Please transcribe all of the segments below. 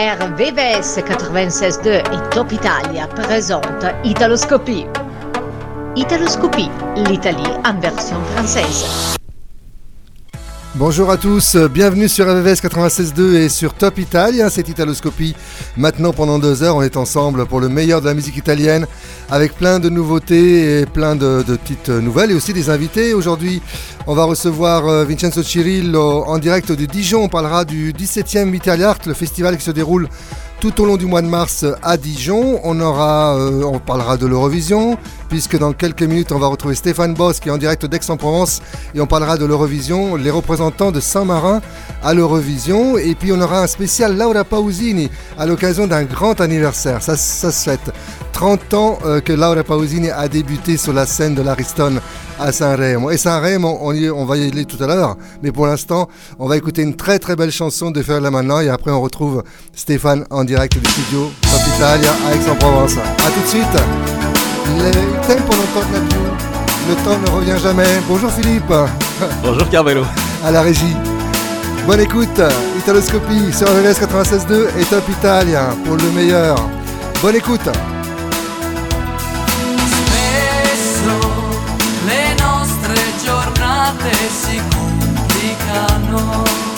RVVS 96.2 et Top Italia présentent Italoscopie. Italoscopie, l'Italie en version française. Bonjour à tous, bienvenue sur RVVS 96.2 et sur Top Italia, c'est Italoscopie. Maintenant pendant deux heures, on est ensemble pour le meilleur de la musique italienne avec plein de nouveautés et plein de, petites nouvelles et aussi des invités. Aujourd'hui, on va recevoir euh, Vincenzo Cirillo en direct de Dijon. On parlera du 17e Italia Art, le festival qui se déroule tout au long du mois de mars à Dijon. Euh, on parlera de l'Eurovision, puisque dans quelques minutes, on va retrouver Stéphane Boss qui est en direct d'Aix-en-Provence et on parlera de l'Eurovision, les représentants de Saint-Marin à l'Eurovision. Et puis on aura un spécial Laura Pausini à l'occasion d'un grand anniversaire. Ça, ça se fête. 30 ans euh, que Laura Pausini a débuté sur la scène de l'Ariston à Saint-Rémy. Et Saint-Rémy, on, on, va y aller tout à l'heure, mais pour l'instant, on va écouter une très très belle chanson de Faire la maintenant et après on retrouve Stéphane en direct du studio Top Italia à Aix-en-Provence. A tout de suite. Le temps ne revient jamais. Bonjour Philippe. Bonjour Carmelo. À la régie. Bonne écoute, Italoscopie sur RVS 96.2 et Top Italia pour le meilleur. Bonne écoute. Si complicano.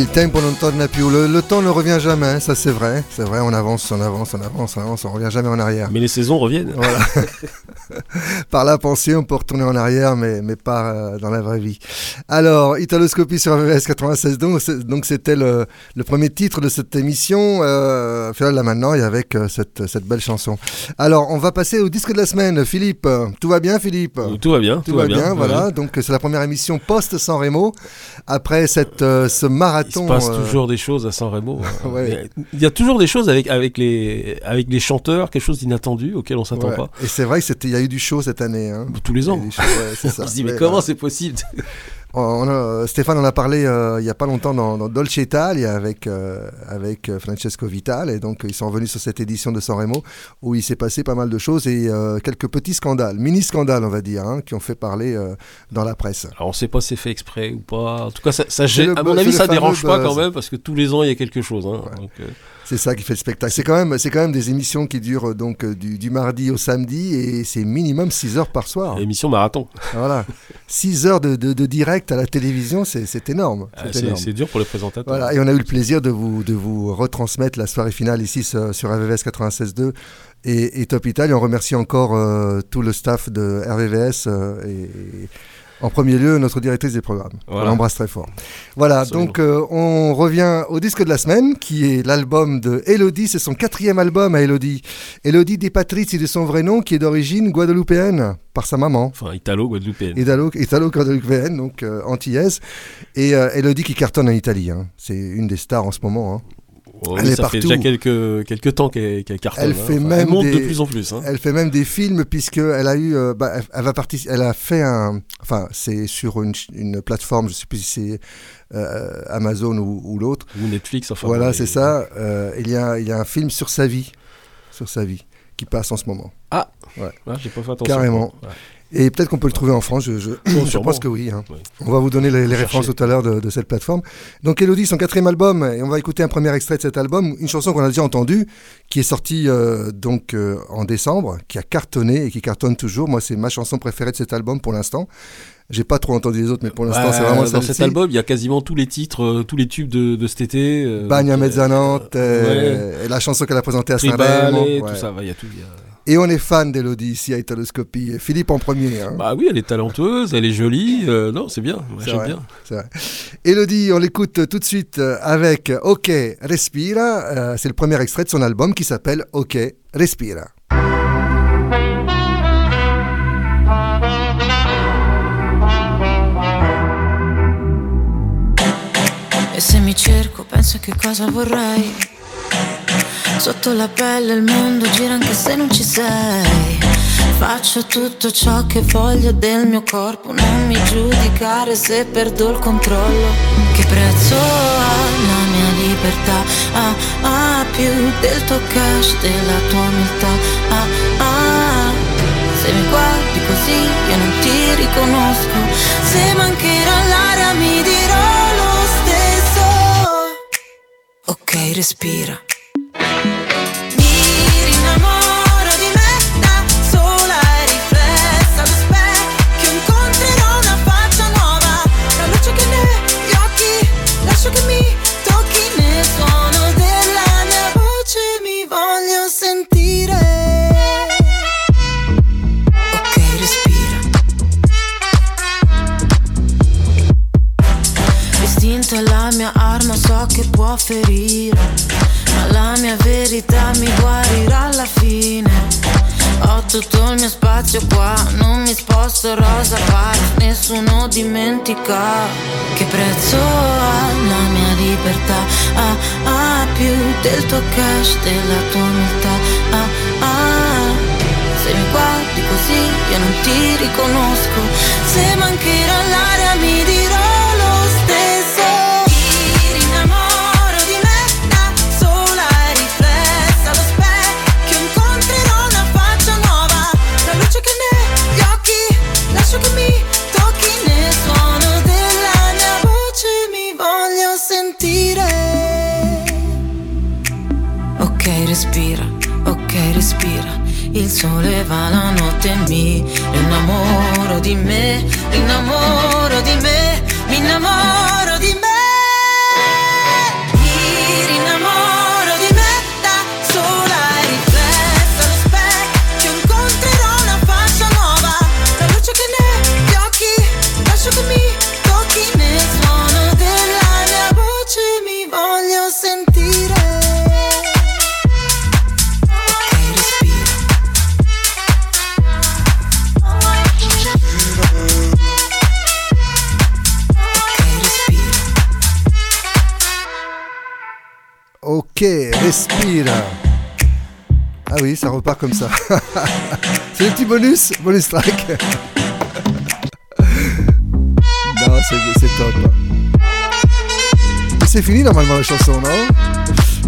Le tempo non torna più. Le, le temps ne revient jamais, ça c'est vrai. C'est vrai, on avance, on avance, on avance, on avance, on revient jamais en arrière. Mais les saisons reviennent. Voilà. Par la pensée, on peut retourner en arrière, mais, mais pas euh, dans la vraie vie. Alors, Italoscopie sur VVS 96, donc c'est- donc c'était le, le premier titre de cette émission. Euh, là maintenant, et avec euh, cette, cette belle chanson. Alors, on va passer au disque de la semaine. Philippe, tout va bien, Philippe? Euh, Tout va bien. tout, va bien, voilà. Donc c'est la première émission post-San Remo après cette, euh, ce Il marathon. se passe euh, toujours des choses à San Remo. hein. Ouais. Il y a toujours des choses avec, avec, les, avec les chanteurs, quelque chose d'inattendu auquel on s'attend ouais. pas. Et c'est vrai qu'il y a eu du show cette année. Hein. Tous les Il ans. eu du show, ouais, c'est ça. On se dit, mais comment c'est possible? On a- Stéphane en a parlé euh, il n'y a pas longtemps dans, dans Dolce Italia avec, euh, avec euh, Francesco Vital. Et donc, ils sont revenus sur cette édition de San Remo où il s'est passé pas mal de choses et euh, quelques petits scandales, mini-scandales, on va dire, hein, qui ont fait parler dans la presse. Alors on sait pas si c'est fait exprès ou pas. En tout cas, ça, ça à mon avis, ça fameux dérange pas quand même parce que tous les ans il y a quelque chose. hein. Ouais. Donc, C'est ça qui fait le spectacle. C'est quand même, c'est quand même des émissions qui durent euh, donc euh, du, du mardi au samedi et c'est minimum 6 heures par soir. émission marathon. Voilà. 6 heures de, de- de direct à la télévision, c'est c'est énorme. Ah, C'est énorme. c'est dur pour les présentateurs. Voilà, et on a eu le plaisir de vous, de vous retransmettre la soirée finale ici sur, sur RVVS 96.2 et, et Top Italia. On remercie encore euh, tout le staff de RVVS euh, et, en premier lieu notre directrice des programmes. Voilà. On l'embrasse très fort. Voilà, Absolument. donc euh, on revient au disque de la semaine qui est l'album de Elodie. C'est son quatrième album à Elodie. Elodie Des Patrizi de son vrai nom qui est d'origine guadeloupéenne par sa maman. Enfin, italo-guadeloupéenne. Italo, Italo-guadeloupéenne, donc euh, antillaise, et euh, Elodie qui cartonne en Italie. hein. C'est une des stars en ce moment. hein. Oh, elle oui, est ça fait déjà quelques, quelques temps qu'elle qu'elle cartonne. Elle hein. fait Enfin, même monte des- de plus en plus. hein. Elle fait même des films puisque elle a eu, euh, bah, elle, elle va partici- elle a fait un, enfin c'est sur une, plateforme, je sais plus si c'est euh, Amazon ou, ou l'autre. Ou Netflix, enfin. voilà, c'est ça. Euh, il y a, il y a un film sur sa vie, sur sa vie, qui passe en ce moment. Ah, j'ai pas fait attention. Carrément. Ouais. Et peut-être qu'on peut le trouver en France, je, je, je sûrement. pense que oui. hein. On va vous donner les, références tout à l'heure de, de cette plateforme. Donc Elodie, son quatrième album, et on va écouter un premier extrait de cet album, une chanson qu'on a déjà entendue, qui est sortie euh, donc euh, en décembre, qui a cartonné et qui cartonne toujours. Moi, c'est ma chanson préférée de cet album pour l'instant. J'ai pas trop entendu les autres, mais pour l'instant, Ouais, c'est vraiment Dans cet album, il y a quasiment tous les titres, euh, tous les tubes de, de cet été. euh, ouais. euh, et la chanson qu'elle a présentée à Saint-Rémy. Ouais. tout ça, il y a tout. y a- Et on est fan d'Elodie ici à Italoscopie. Philippe en premier. hein. Bah oui, elle est talentueuse, elle est jolie. euh, non, c'est bien. J'aime vrai. bien. C'est vrai. Elodie, on l'écoute tout de suite euh, avec Ok Respira. Euh, c'est le premier extrait de son album qui s'appelle Ok Respira. E se mi cerco penso a che cosa vorrei Sotto la pelle il mondo gira anche se non ci sei. Faccio tutto ciò che voglio del mio corpo Non mi giudicare se perdo il controllo. Che prezzo ha la mia libertà? Ah, ah, più del tuo cash, della tua umiltà. Ah, ah, se mi guardi così io non ti riconosco. Se mancherà l'aria mi dirò lo stesso. Ok, respira che può ferire Ma la mia verità mi guarirà alla fine. Ho tutto il mio spazio qua, non mi sposto rosa park. Nessuno dimentica che prezzo ha la mia libertà. Ah, ah, più del tuo cash, della tua umiltà. Ah, ah, se mi guardi così io non ti riconosco. Se mancherà l'aria Il sole va la notte e mi innamoro di me, innamoro di me, mi innamoro Ok, respire. Ah oui, ça repart comme ça. c'est le petit bonus, bonus track. non, c'est top. C'est fini normalement la chanson, non?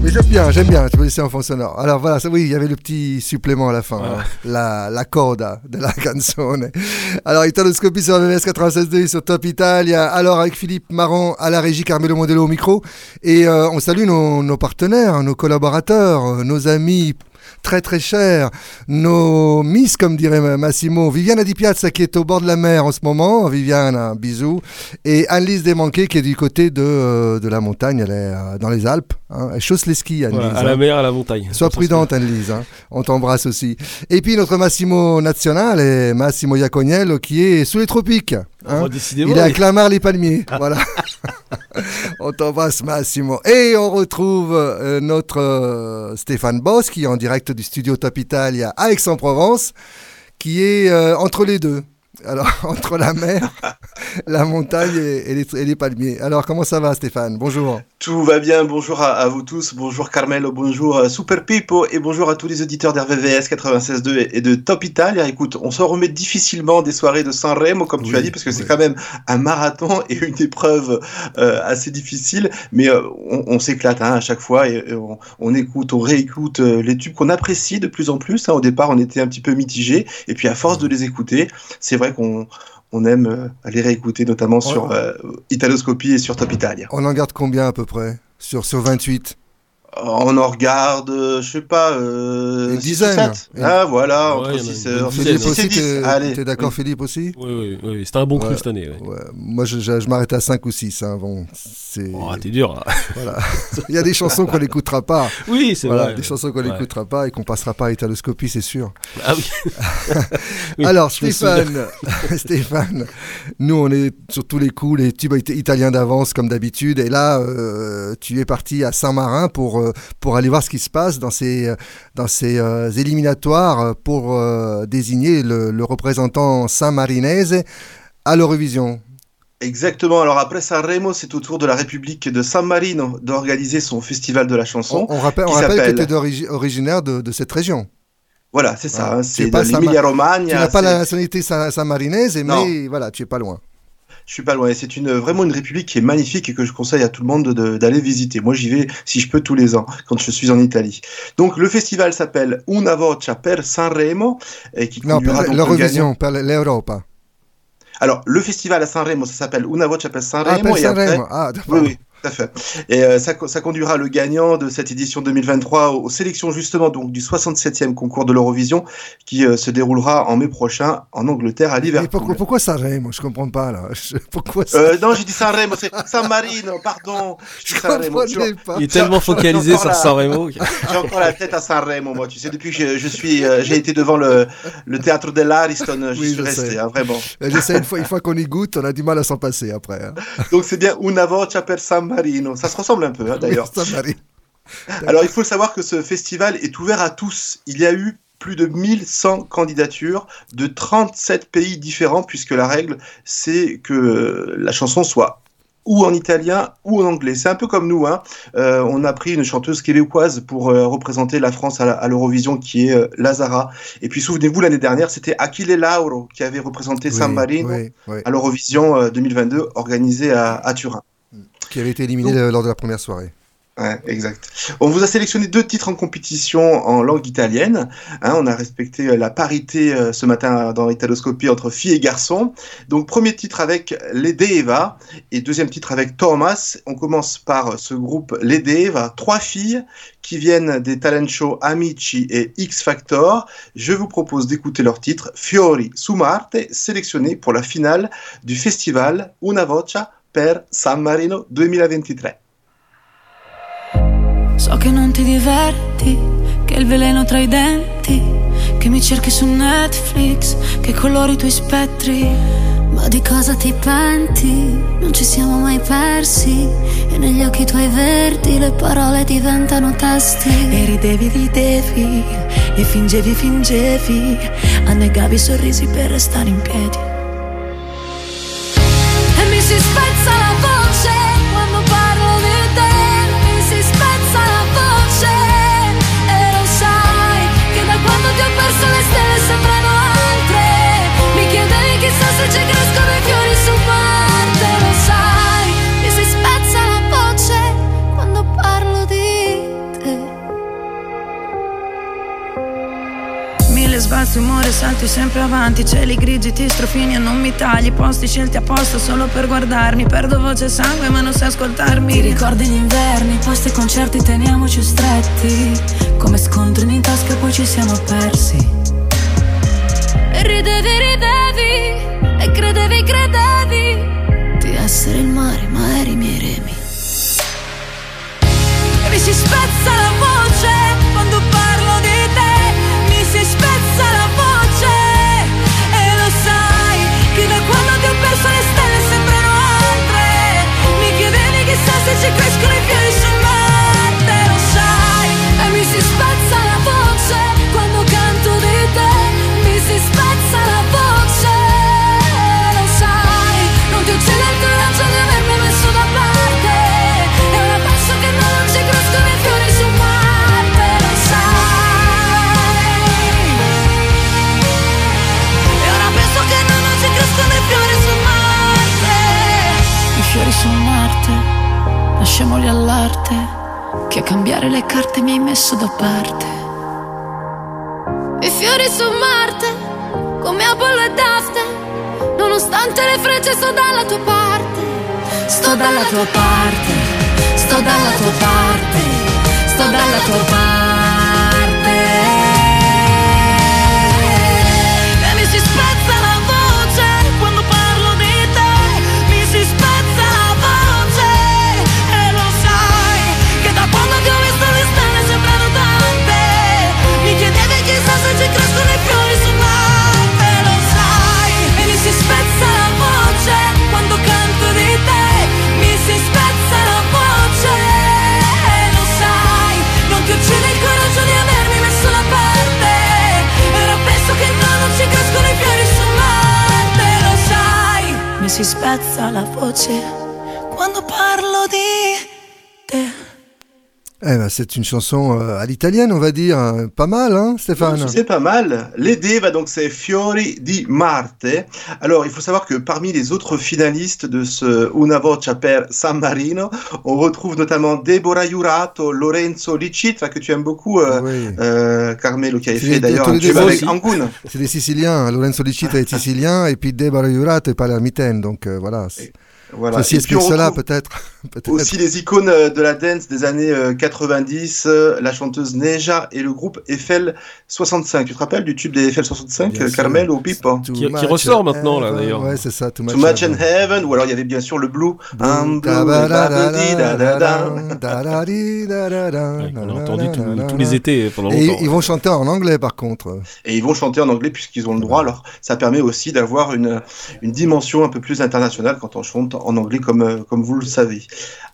Mais j'aime bien, j'aime bien, tu peux laisser en fond sonore. Alors voilà, ça, oui, il y avait le petit supplément à la fin, hein. la, la coda de la canzone. Alors, Italoscopie sur VVS 96.2 sur Top Italia. Alors, avec Philippe Marron à la régie, Carmelo Modelo au micro. Et euh, on salue nos, nos partenaires, nos collaborateurs, nos amis très très cher. Nos Miss, comme dirait Massimo, Viviana Di Piazza qui est au bord de la mer en ce moment. Viviane, un bisou. Et Annelise Desmanqués qui est du côté de, euh, de la montagne, elle est euh, dans les Alpes. Hein. Elle chausse les skis, Annelise. à la hein. mer, à la montagne. Sois prudente, Annelise. Hein. On t'embrasse aussi. Et puis notre Massimo National, Massimo Iaconiello, qui est sous les tropiques. Hein. il est à Clamart les Palmiers. voilà. on t'embrasse Massimo. Et on retrouve euh, notre Stéphane Boss qui est en direct du studio Top à Aix-en-Provence, qui est euh, entre les deux. Alors, entre la mer, la montagne et, les, palmiers. Alors, comment ça va, Stéphane? Bonjour. Tout va bien. Bonjour à, vous tous. Bonjour, Carmelo. Bonjour, euh, Super Pipo. Et bonjour à tous les auditeurs d'RVVS 96.2 et, de Top Italia. Écoute, on s'en remet difficilement des soirées de Sanremo, comme tu as dit, parce que c'est quand même un marathon et une épreuve euh, assez difficile. Mais euh, on, s'éclate hein, à chaque fois et, on, écoute, on réécoute les tubes qu'on apprécie de plus en plus. Hein. Au départ, on était un petit peu mitigé. Et puis, à force de les écouter, c'est vrai qu'on on aime euh, aller réécouter, notamment sur euh, Italoscopie et sur Top Italia. On en garde combien à peu près? Sur, sur 28 on en regarde, euh, je sais pas, euh, une dizaine. Ah voilà, entre 6 Philippe aussi, t'es d'accord Philippe aussi? Oui, oui, oui. c'était un bon cru cette année. Moi je, je, m'arrête à 5 ou 6. Hein. Bon, oh, t'es dur là. Voilà. Il y a des chansons qu'on n'écoutera pas. Oui, c'est voilà, vrai. Des chansons qu'on n'écoutera pas et qu'on passera pas à Italoscopie, c'est sûr. Ah oui. Alors Stéphane, Stéphane, nous on est sur tous les coups, les tubes italiens d'avance comme d'habitude. Et là, euh, tu es parti à Saint-Marin pour euh, pour aller voir ce qui se passe dans ces, euh, dans ces euh, éliminatoires pour désigner le, représentant saint-marinaise à l'Eurovision. Exactement. Alors après Sanremo, c'est au tour de la République de San Marino d'organiser son festival de la chanson. On, rappelle, on rappelle que tu es originaire de, de, cette région. Voilà, c'est ça. Hein, c'est l'Emilia-Romagna. Tu n'as pas la nationalité saint-marinaise, mais voilà, tu es pas loin. Je suis pas loin. C'est une vraiment une république qui est magnifique et que je conseille à tout le monde d'aller visiter. Moi, j'y vais si je peux tous les ans quand je suis en Italie. Donc, le festival s'appelle Una Voce per Sanremo et qui non, l'Eurovision, per l'Europa. Alors, le festival à Sanremo, ça s'appelle Una Voce per Sanremo. Ah, per Sanremo. ah, oui, oui. Tout à fait. Et euh, ça, ça, conduira le gagnant de cette édition 2023 aux, sélections justement donc du 67e concours de l'Eurovision qui euh, se déroulera en mai prochain en Angleterre à Liverpool. Pourquoi, pourquoi Sanremo Je comprends pas là. pourquoi euh, Non, j'ai dit Sanremo, c'est San Marino, pardon. Je, je pas. Il est tellement focalisé sur Sanremo. J'ai encore la tête à Sanremo, moi. Tu sais, depuis que je, suis, j'ai été devant le, le théâtre de l'Ariston, je suis resté, hein, vraiment. Je sais, une fois, une fois qu'on y goûte, on a du mal à s'en passer après. Hein. Donc c'est bien Una voce per San Marino. Ça se ressemble un peu, hein, d'ailleurs. Alors, il faut savoir que ce festival est ouvert à tous. Il y a eu plus de 1100 candidatures de 37 pays différents, puisque la règle, c'est que la chanson soit ou en italien ou en anglais. C'est un peu comme nous. Hein. Euh, on a pris une chanteuse québécoise pour euh, représenter la France à l'Eurovision, qui est euh, Lazara. Et puis souvenez-vous, l'année dernière, c'était Achille Lauro qui avait représenté San Marino à l'Eurovision 2022, organisée à Turin qui avait été éliminé lors de la première soirée. Ouais, exact. On vous a sélectionné deux titres en compétition en langue italienne. Hein, on a respecté euh, la parité euh, ce matin dans Italoscopie entre filles et garçons. Donc premier titre avec Ledeva et deuxième titre avec Thomas. On commence par ce groupe Ledeva, trois filles qui viennent des talent shows Amici et X Factor. Je vous propose d'écouter leur titre Fiori su Marte, sélectionné pour la finale du festival Una Voce per San Marino 2023. So che non ti diverti, che il veleno tra i denti, che mi cerchi su Netflix, che colori i tuoi spettri. Ma di cosa ti penti? Non ci siamo mai persi E negli occhi tuoi verdi le parole diventano testi E ridevi, ridevi E fingevi, fingevi Annegavi i sorrisi per restare in piedi E mi si spezza salti sempre avanti Cieli grigi ti strofini e non mi tagli. Posti scelti apposta solo per guardarmi. Perdo voce e sangue ma non sai ascoltarmi. Ti ricordi gli inverni, posti e concerti teniamoci stretti. Come scontrini in tasca poi ci siamo persi. E ridevi, ridevi E credevi, credevi Di essere il mare ma eri i miei remi. E mi si spezza la voce quando parlo di te such a great lasciamoli all'arte Che a cambiare le carte mi hai messo da parte I fiori su Marte, come Apollo e Daste, nonostante le frecce sto dalla tua parte. Sto dalla tua parte, sto dalla tua parte, sto dalla tua parte. Si spezza la voce quando parlo di te Eh ben, c'est une chanson euh, à l'italienne, on va dire. hein. Pas mal, hein, Stéphane C'est pas mal. L'aider va donc c'est Fiori di Marte. Alors, il faut savoir que parmi les autres finalistes de ce Una Voce per San Marino, on retrouve notamment Deborah Jurato, Lorenzo Licitra, que tu aimes beaucoup, euh, Oui. euh, Carmelo, qui avait fait d'ailleurs un tube avec. Angoun. C'est des Siciliens. hein. Lorenzo Licita est sicilien et puis Deborah Jurato est palermitaine. Donc euh, voilà. Voilà. Ceci Et on explique cela, peut-être. Aussi les icônes euh, de la dance des années euh, 90, euh, la chanteuse Neja et le groupe Eiffel 65. Tu te rappelles du tube des Eiffel 65, Bien euh, sûr. Carmel ou Too Qui- qui ressort maintenant, là, d'ailleurs. Ouais, c'est ça. Too much, Too Much in heaven. Heaven, ou alors il y avait bien sûr le Blue. Ouais, qu'on a entendu tous- les étés pendant Et longtemps. ils vont chanter en anglais, par contre. Et ils vont chanter en anglais puisqu'ils ont le droit. Alors ça permet aussi d'avoir une, une dimension un peu plus internationale quand on chante en anglais comme, euh, comme vous le savez.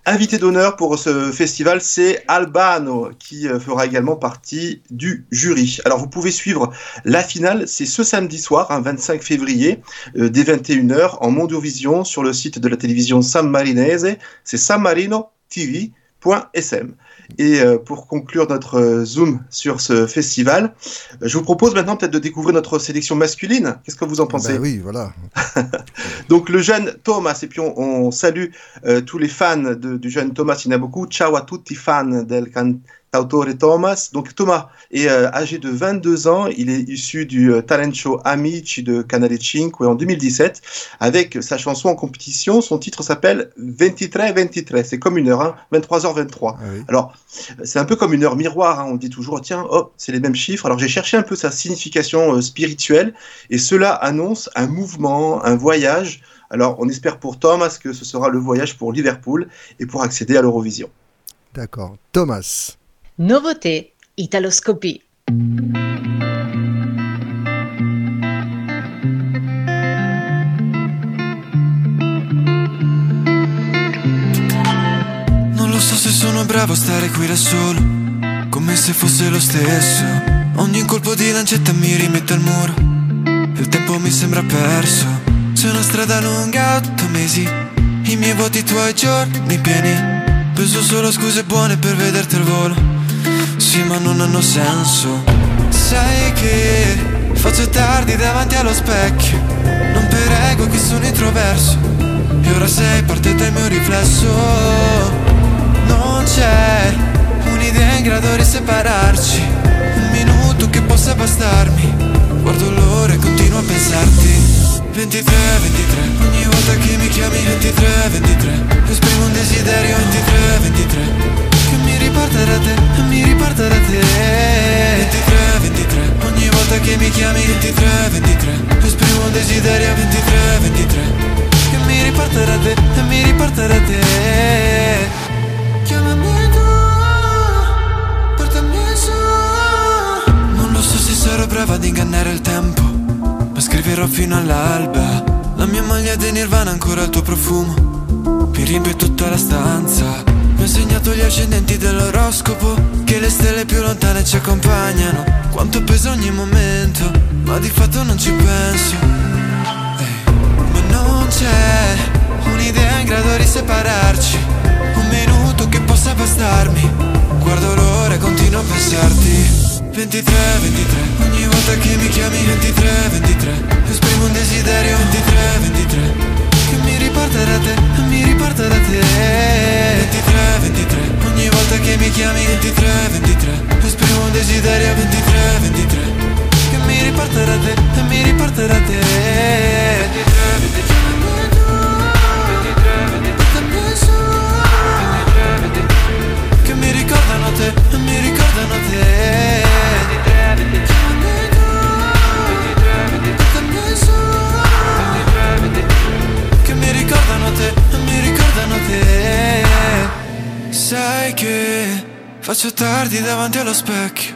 Invité d'honneur pour ce festival, c'est Albano qui euh, fera également partie du jury. Alors vous pouvez suivre la finale, c'est ce samedi soir, hein, 25 février, euh, dès 21h en Mondiovision sur le site de la télévision San Marinese, c'est sanmarinotv.sm. Et euh, pour conclure notre euh, zoom sur ce festival, je vous propose maintenant peut-être de découvrir notre sélection masculine. Qu'est-ce que vous en pensez? Ben oui, voilà. Donc le jeune Thomas, et puis on, on salue euh, tous les fans de- du jeune Thomas, il y en a beaucoup. Ciao à tutti fan del cantautore Thomas. Donc Thomas est euh, âgé de 22 ans, il est issu du euh, talent show Amici de Canale 5 en 2017 avec sa chanson en compétition. Son titre s'appelle 23-23, c'est comme une heure, hein, 23h23. Ah oui. Alors, c'est un peu comme une heure miroir, hein. on dit toujours, tiens, hop, c'est les mêmes chiffres. Alors, j'ai cherché un peu sa signification euh, spirituelle, et cela annonce un mouvement, un voyage. Alors, on espère pour Thomas que ce sera le voyage pour Liverpool et pour accéder à l'Eurovision. D'accord. Thomas. Nouveauté, Italoscopie. Non lo so se sono bravo a stare qui da solo, come se fosse lo stesso. Ogni colpo di lancetta mi rimette al muro, il tempo mi sembra perso. C'è una strada lunga, otto mesi, i miei vuoti, i tuoi giorni pieni. Penso solo a scuse buone per vederti al volo, sì ma non hanno senso. Sai che faccio tardi davanti allo specchio, non per ego che sono introverso. E ora sei parte del mio riflesso. Non c'è un'idea in grado di separarci. Un minuto che possa bastarmi. Guardo l'ora continuo a pensarti. 23, 23 Ogni volta che mi chiami 23, 23 Esprimo un desiderio 23, 23 Che mi riporta da te, mi riporta da te. 23, 23 Ogni volta che mi chiami. 23, 23 Esprimo un desiderio. 23, 23 Che mi riporta da te, mi riporta da te. Chiamami tu, portami su. Non lo so se sarò brava ad ingannare il tempo ma scriverò fino all'alba. La mia maglia di nirvana ancora il tuo profumo Mi riempie tutta la stanza Segnato gli ascendenti dell'oroscopo Che le stelle più lontane ci accompagnano. Quanto pesa ogni momento Ma di fatto non ci penso. Ma non c'è Un'idea in grado di separarci. Un minuto che possa bastarmi. Guardo l'ora e continuo a pensarti. 23, 23 Ogni volta che mi chiami 23, 23 Esprimo un desiderio 23, 23 Che mi riporta da te, mi riporta da te. 23, 23 Volta che mi chiami 23, 23 Esprimo un desiderio 23, 23 Che mi riporta da te, mi riporta da te 23, 23 Che mi ricordano te, mi ricordano te. Che mi ricordano te, mi ricordano te Sai che faccio tardi davanti allo specchio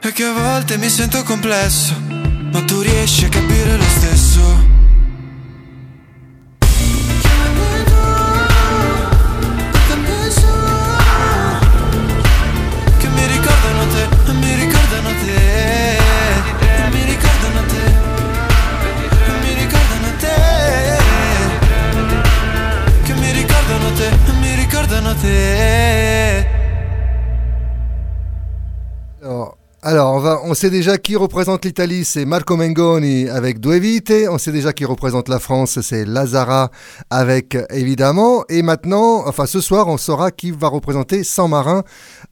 E che a volte mi sento complesso Ma tu riesci a capire lo stesso on, sait déjà qui représente l'Italie, c'est Marco Mengoni avec Due Vite. On sait déjà qui représente la France, c'est Lazara avec évidemment. Et maintenant, enfin ce soir, on saura qui va représenter San Marin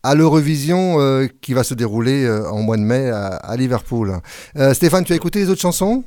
à l'Eurovision euh, qui va se dérouler euh, en mois de mai à, à Liverpool. Euh, Stéphane, tu as écouté les autres chansons?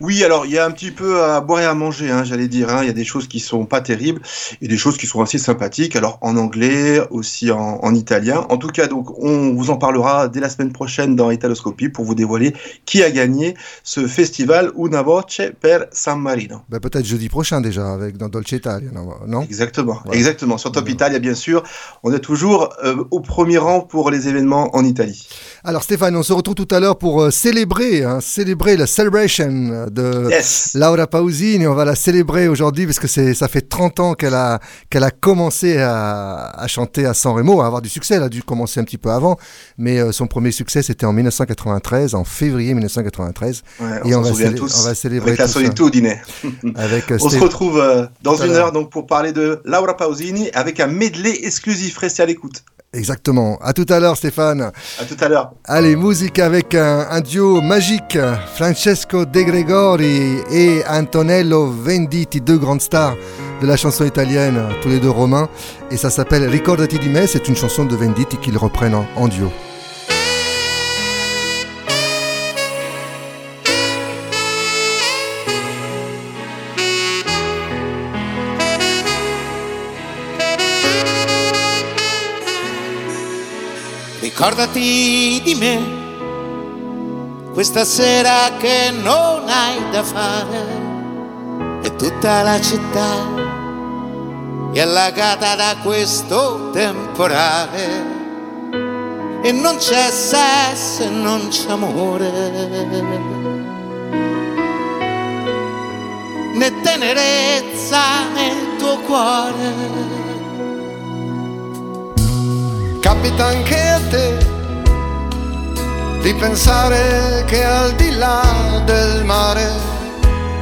Oui, alors il y a un petit peu à boire et à manger, hein, j'allais dire. hein. Il y a des choses qui sont pas terribles et des choses qui sont assez sympathiques. Alors en anglais, aussi en, en italien. En tout cas, donc on vous en parlera dès la semaine prochaine dans Italoscopie pour vous dévoiler qui a gagné ce festival Una Voce per San Marino. Ben, Peut-être jeudi prochain déjà avec dans Dolce Italia, non, Exactement, Voilà. exactement. Sur Top Voilà. Italia, bien sûr, on est toujours euh, au premier rang pour les événements en Italie. Alors Stéphane, on se retrouve tout à l'heure pour euh, célébrer, hein, célébrer la celebration de Yes. Laura Pausini. On va la célébrer aujourd'hui parce que c'est, ça fait 30 ans qu'elle a, qu'elle a commencé à, à chanter à San Remo, à avoir du succès. Elle a dû commencer un petit peu avant, mais euh, son premier succès c'était en 1993, en février 1993, Ouais, Et on on va célé- tous. on va célébrer avec la ça. solitudine. avec euh, On se retrouve euh, dans une heure donc pour parler de Laura Pausini avec un medley exclusif. Restez à l'écoute. Exactement. À tout à l'heure, Stéphane. À tout à l'heure. Allez, musique avec un, un duo magique, Francesco De Gregori et Antonello Venditti, deux grandes stars de la chanson italienne, tous les deux romains. Et ça s'appelle Ricordati di me, c'est une chanson de Venditti qu'ils reprennent en, en duo. Ricordati di me, questa sera che non hai da fare, e tutta la città. È allagata da questo temporale, e non c'è sesso e non c'è amore, né tenerezza nel tuo cuore. Capita anche a te di pensare che al di là del mare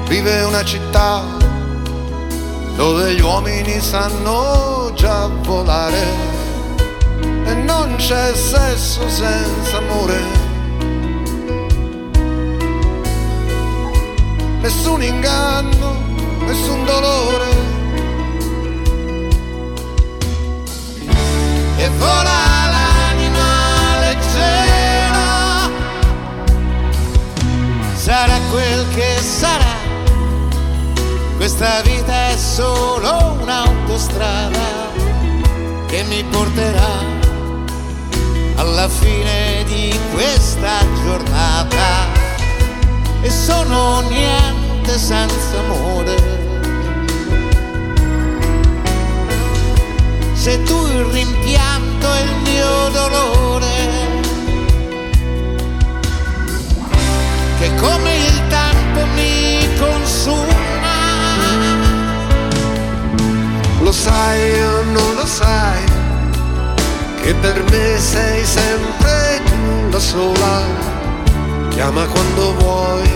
vive una città dove gli uomini sanno già volare e non c'è sesso senza amore. Nessun inganno, nessun dolore. e vola l'anima leggera. Sarà quel che sarà, questa vita è solo un'autostrada che mi porterà alla fine di questa giornata. E sono niente senza amore. Se tu il rimpianto e il mio dolore, che come il tempo mi consuma. Lo sai o non lo sai, che per me sei sempre tu la sola. Chiama quando vuoi,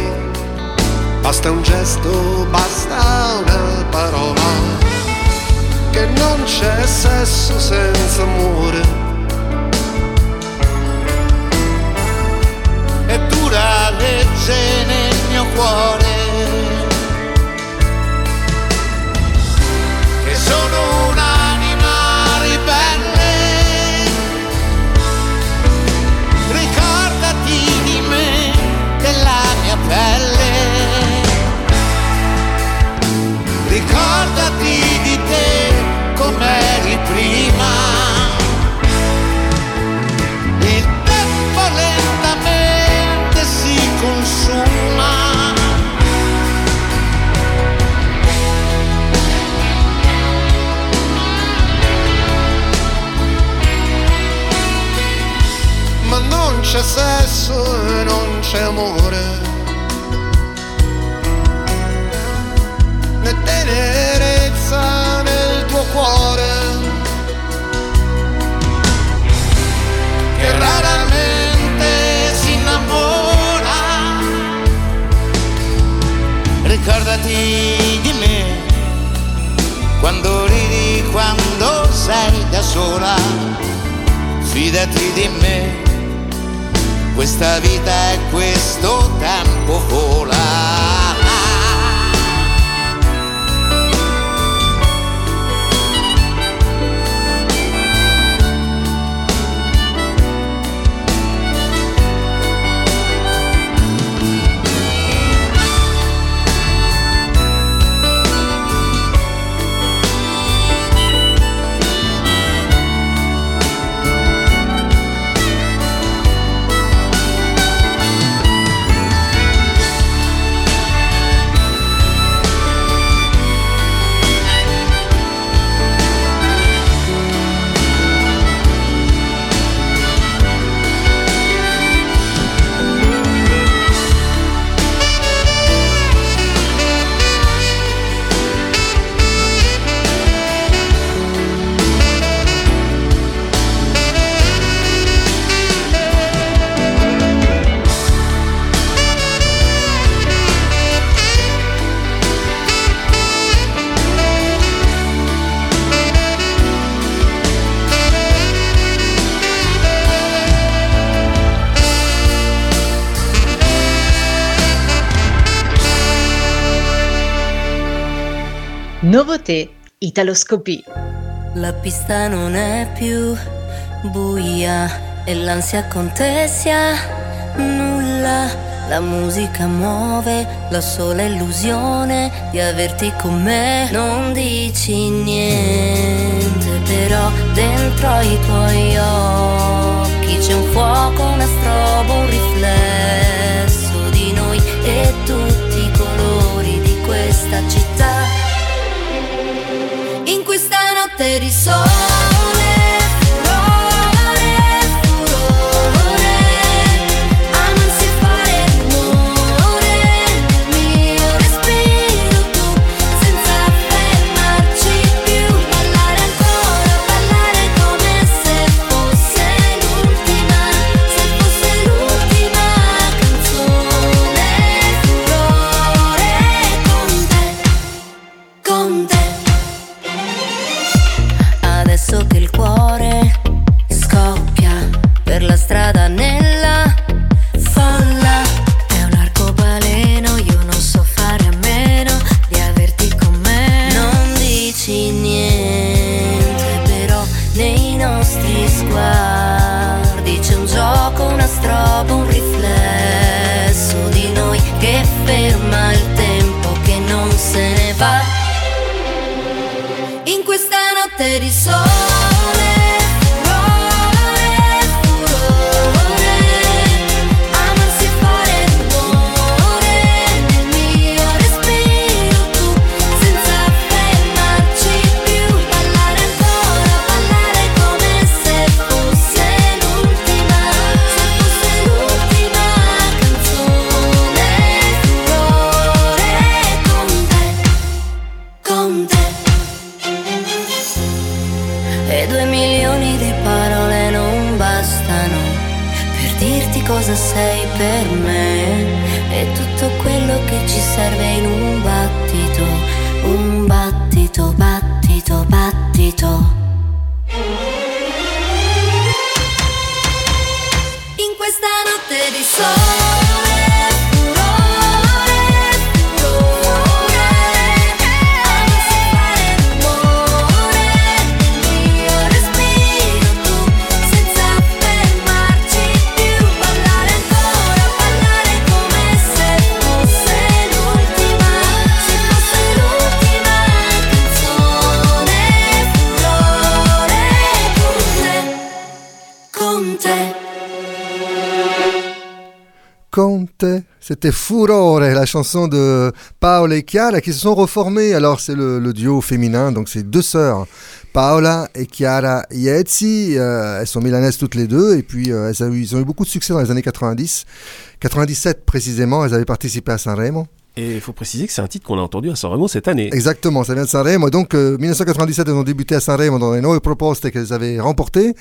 basta un gesto, basta una parola. Che non c'è sesso senza amore. e dura legge nel mio cuore. Che sono un'anima ribelle. Ricordati di me della mia pelle. Ricordati di te c'è sesso e non c'è amore. Né tenerezza nel tuo cuore. che raramente si innamora. Ricordati di me quando ridi, quando sei da sola. Fidati di me, questa vita e questo tempo vola. Nouveauté, Italoscopie. La pista non è più buia e l'ansia contesia nulla. La musica muove la sola illusione di averti con me. Non dici niente, però dentro i tuoi occhi c'è un fuoco, una strobo, un riflesso di noi e tutti i colori di questa città. In questa ne va in C'était Furore, la chanson de Paola et Chiara qui se sont reformées. Alors c'est le, le duo féminin, donc c'est deux sœurs, Paola et Chiara Iezzi. Euh, elles sont milanaises toutes les deux et puis euh, elles ont eu, ils ont eu beaucoup de succès dans les années 90. 97 précisément, elles avaient participé à Sanremo. Et il faut préciser que c'est un titre qu'on a entendu à Sanremo cette année. Exactement, ça vient de Sanremo. Donc, euh, 1997, elles ont débuté à Sanremo dans les Nuove Proposte qu'elles avaient remportées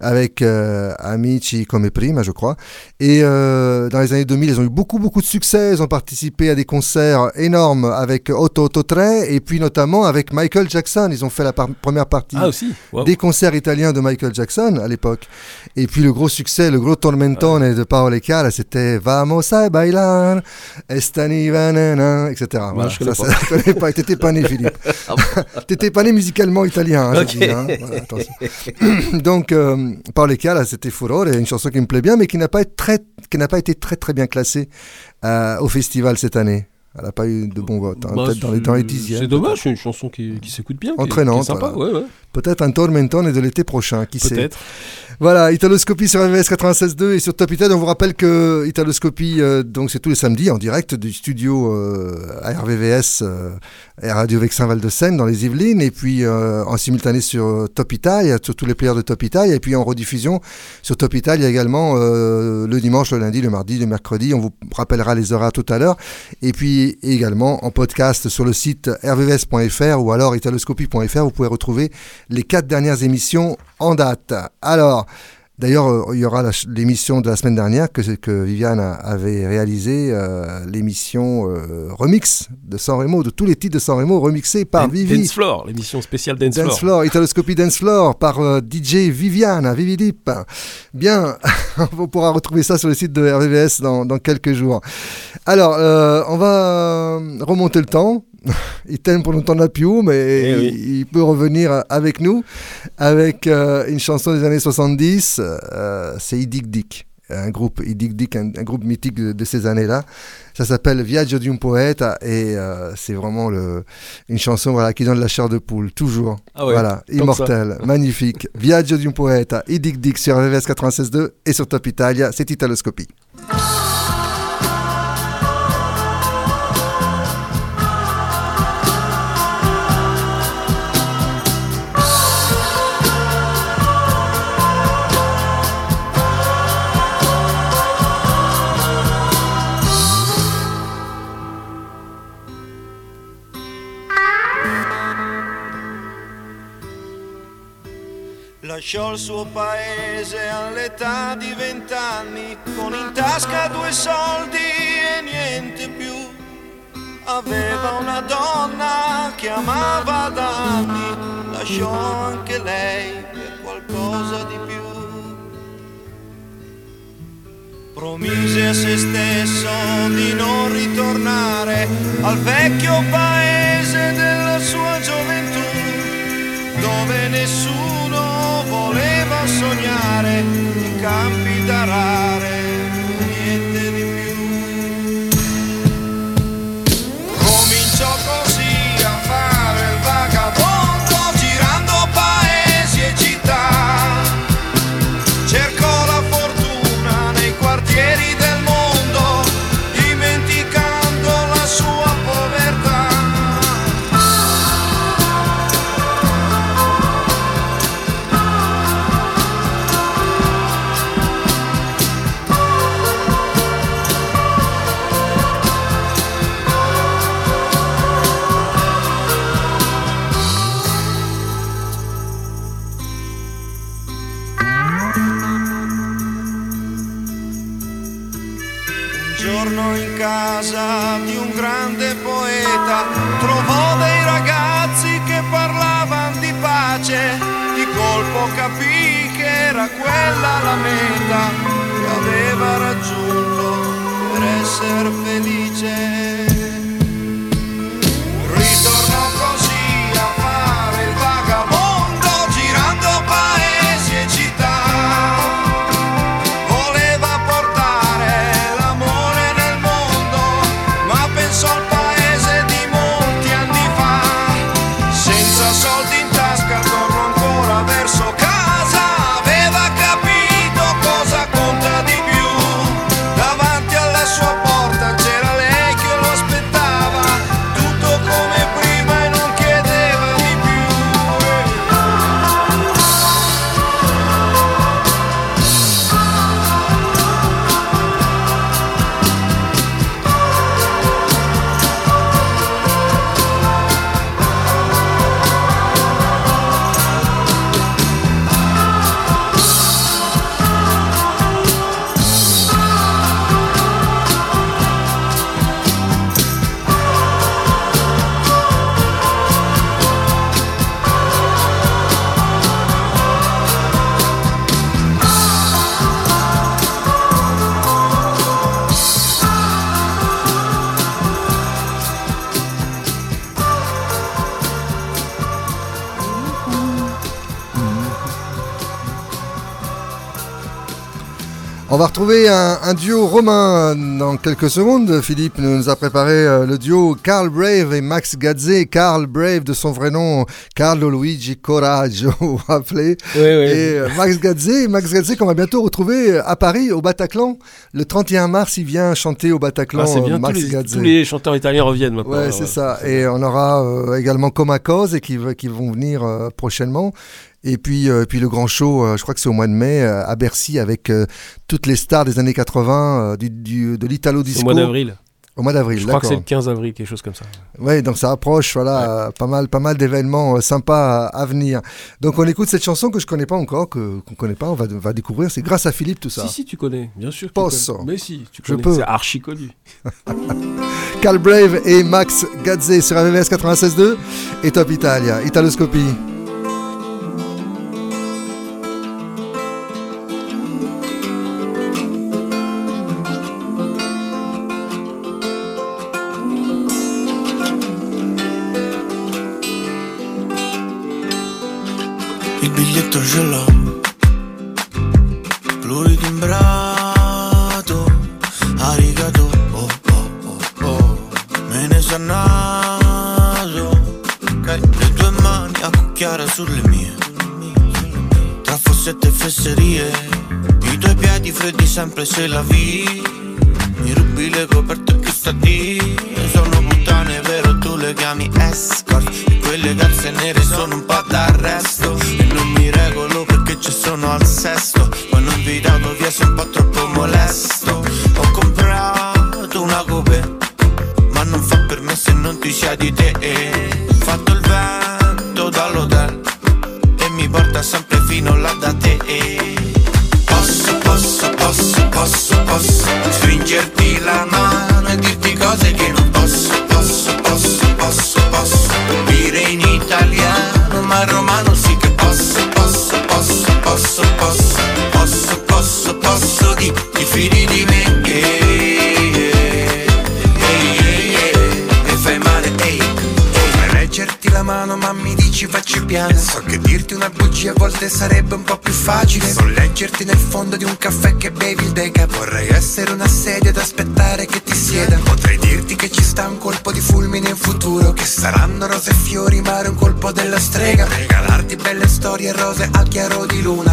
avec euh, Amici come prima, je crois. Et euh, dans les années 2000, elles ont eu beaucoup, beaucoup de succès. Elles ont participé à des concerts énormes avec Otto Otto Tre et puis notamment avec Michael Jackson. Ils ont fait la par- première partie Ah aussi? Wow. des concerts italiens de Michael Jackson à l'époque. Et puis le gros succès, le gros tormentone de Paolo Chiara, c'était Vamos a bailar, Estaniva etc. Voilà, je connais ça, pas. ça, connais pas. T'étais pas né, Philippe. T'étais pas né musicalement italien, hein, je Ok. dis, hein. Voilà. Donc, euh, Paolo Chiara, c'était Furore, une chanson qui me plaît bien, mais qui n'a pas été très, qui n'a pas été très très bien classée euh, au festival cette année. Elle n'a pas eu de bons votes, hein, Bah, peut-être dans les, dans les dixièmes. C'est dommage, c'est une chanson qui, qui s'écoute bien. Entraînante, qui est sympa, voilà. ouais, ouais. Peut-être un tormentone de l'été prochain, qui sait? Peut-être. Voilà, Italoscopie sur RVS 96.2 et sur Top Italia. On vous rappelle que Italoscopie, euh, donc c'est tous les samedis en direct du studio euh, à RVVS euh, Radio Vexin Val de Seine dans les Yvelines et puis euh, en simultané sur Top Italia, sur tous les players de Top Italia et puis en rediffusion sur Top Italia également euh, le dimanche, le lundi, le mardi, le mercredi. On vous rappellera les horaires tout à l'heure et puis également en podcast sur le site rvvs.fr ou alors italoscopie.fr. Vous pouvez retrouver les quatre dernières émissions en date. Alors, D'ailleurs, euh, il y aura l'émission de la semaine dernière que, que Viviane avait réalisée, euh, l'émission euh, remix de San Remo, de tous les titres de San Remo remixés par Dan- Vivi. Dance Floor, l'émission spéciale Dance, Dance Floor. Floor, Italoscopie Dance Floor par euh, DJ Viviane, Vivi Deep. Bien, on pourra retrouver ça sur le site de RVVS dans, dans quelques jours. Alors, on va remonter le temps. Il t'aime pour longtemps la piou, mais Eh oui. il, il peut revenir avec nous avec euh, une chanson des années 70. euh, c'est Idic Dick, un groupe Idic Dick, un, un groupe mythique de, de ces années-là. Ça s'appelle Viaggio di un poeta et euh, c'est vraiment le, une chanson voilà, qui donne la chair de poule, toujours. Ah ouais, voilà, tant que immortel, magnifique. Viaggio di un poeta, Idic Dick sur RVS 96.2 et sur Top Italia, c'est Italoscopie. Lasciò il suo paese all'età di vent'anni, con in tasca due soldi e niente più. Aveva una donna che amava da anni, lasciò anche lei per qualcosa di più. Promise a se stesso di non ritornare al vecchio paese della sua gioventù dove nessuno voleva sognare in campi d'arare, entrò in casa di un grande poeta, trovò dei ragazzi che parlavano di pace, di colpo capì che era quella la meta che aveva raggiunto per essere felice. Va retrouver un, un duo romain dans quelques secondes. Philippe nous a préparé euh, le duo Carl Brave et Max Gazze. Carl Brave de son vrai nom, Carlo Luigi Coraggio, vous vous rappelez. Oui, oui. Et euh, Max Gazze, Max qu'on va bientôt retrouver à Paris, au Bataclan. Le 31 mars, il vient chanter au Bataclan. Ah, c'est bien, euh, Max tous, les, tous les chanteurs italiens reviennent maintenant. Ouais, c'est ça. Et on aura euh, également Comacose et qui, vont venir euh, prochainement. Et puis, euh, puis le grand show, euh, je crois que c'est au mois de mai euh, à Bercy avec toutes les stars des années 80 euh, du, du- de l'Italo disco. au mois d'avril. Au mois d'avril, Je crois que c'est le 15 avril, quelque chose comme ça. Ouais, donc ça approche, voilà, pas mal, pas mal d'événements sympas à, venir. Donc on écoute cette chanson que je connais pas encore, que qu'on connaît pas, on va, va découvrir. C'est grâce à Philippe tout ça. Si, si, tu connais, bien sûr. connais. Mais si, tu Je connais. peux. C'est archi connu. Cal Brave et Max Gazze sur RVVS 96.2 et Top Italia, Italoscopie. Sulle mie. Tra fossette e fesserie I tuoi piedi freddi sempre se la vi. Mi rubi le coperte più stati Sono puttane vero? Tu le chiami escort. E quelle calze nere sono un po' d'arresto. E non mi regolo perché ci sono al sesto. Quando ho invitato via sei un po' troppo molesto. Ho comprato una coupe Ma non fa per me se non ti sia di te sempre fino là da te Posso, posso, posso, posso, posso Stringerti volte sarebbe un po' più facile? Non leggerti nel fondo di un caffè che bevi il deca Vorrei essere una sedia ad aspettare che ti sieda. Potrei dirti che ci sta un colpo di fulmine in futuro Che saranno rose e fiori ma un colpo della strega. Regalarti belle storie rose al chiaro di luna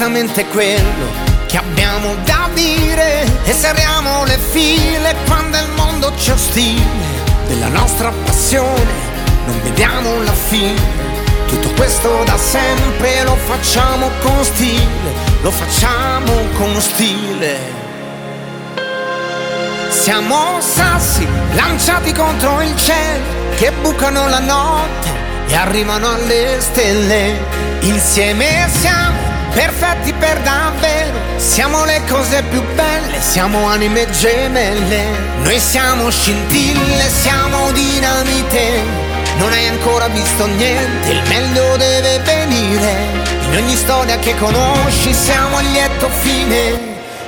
esattamente quello che abbiamo da dire e serriamo le file quando il mondo ci ostile della nostra passione, non vediamo la fine. Tutto questo da sempre lo facciamo con stile, lo facciamo con stile. Siamo sassi lanciati contro il cielo che bucano la notte e arrivano alle stelle. Insieme siamo perfetti per davvero, siamo le cose più belle, siamo anime gemelle, noi siamo scintille, siamo dinamite, non hai ancora visto niente, il meglio deve venire, in ogni storia che conosci siamo a lieto fine,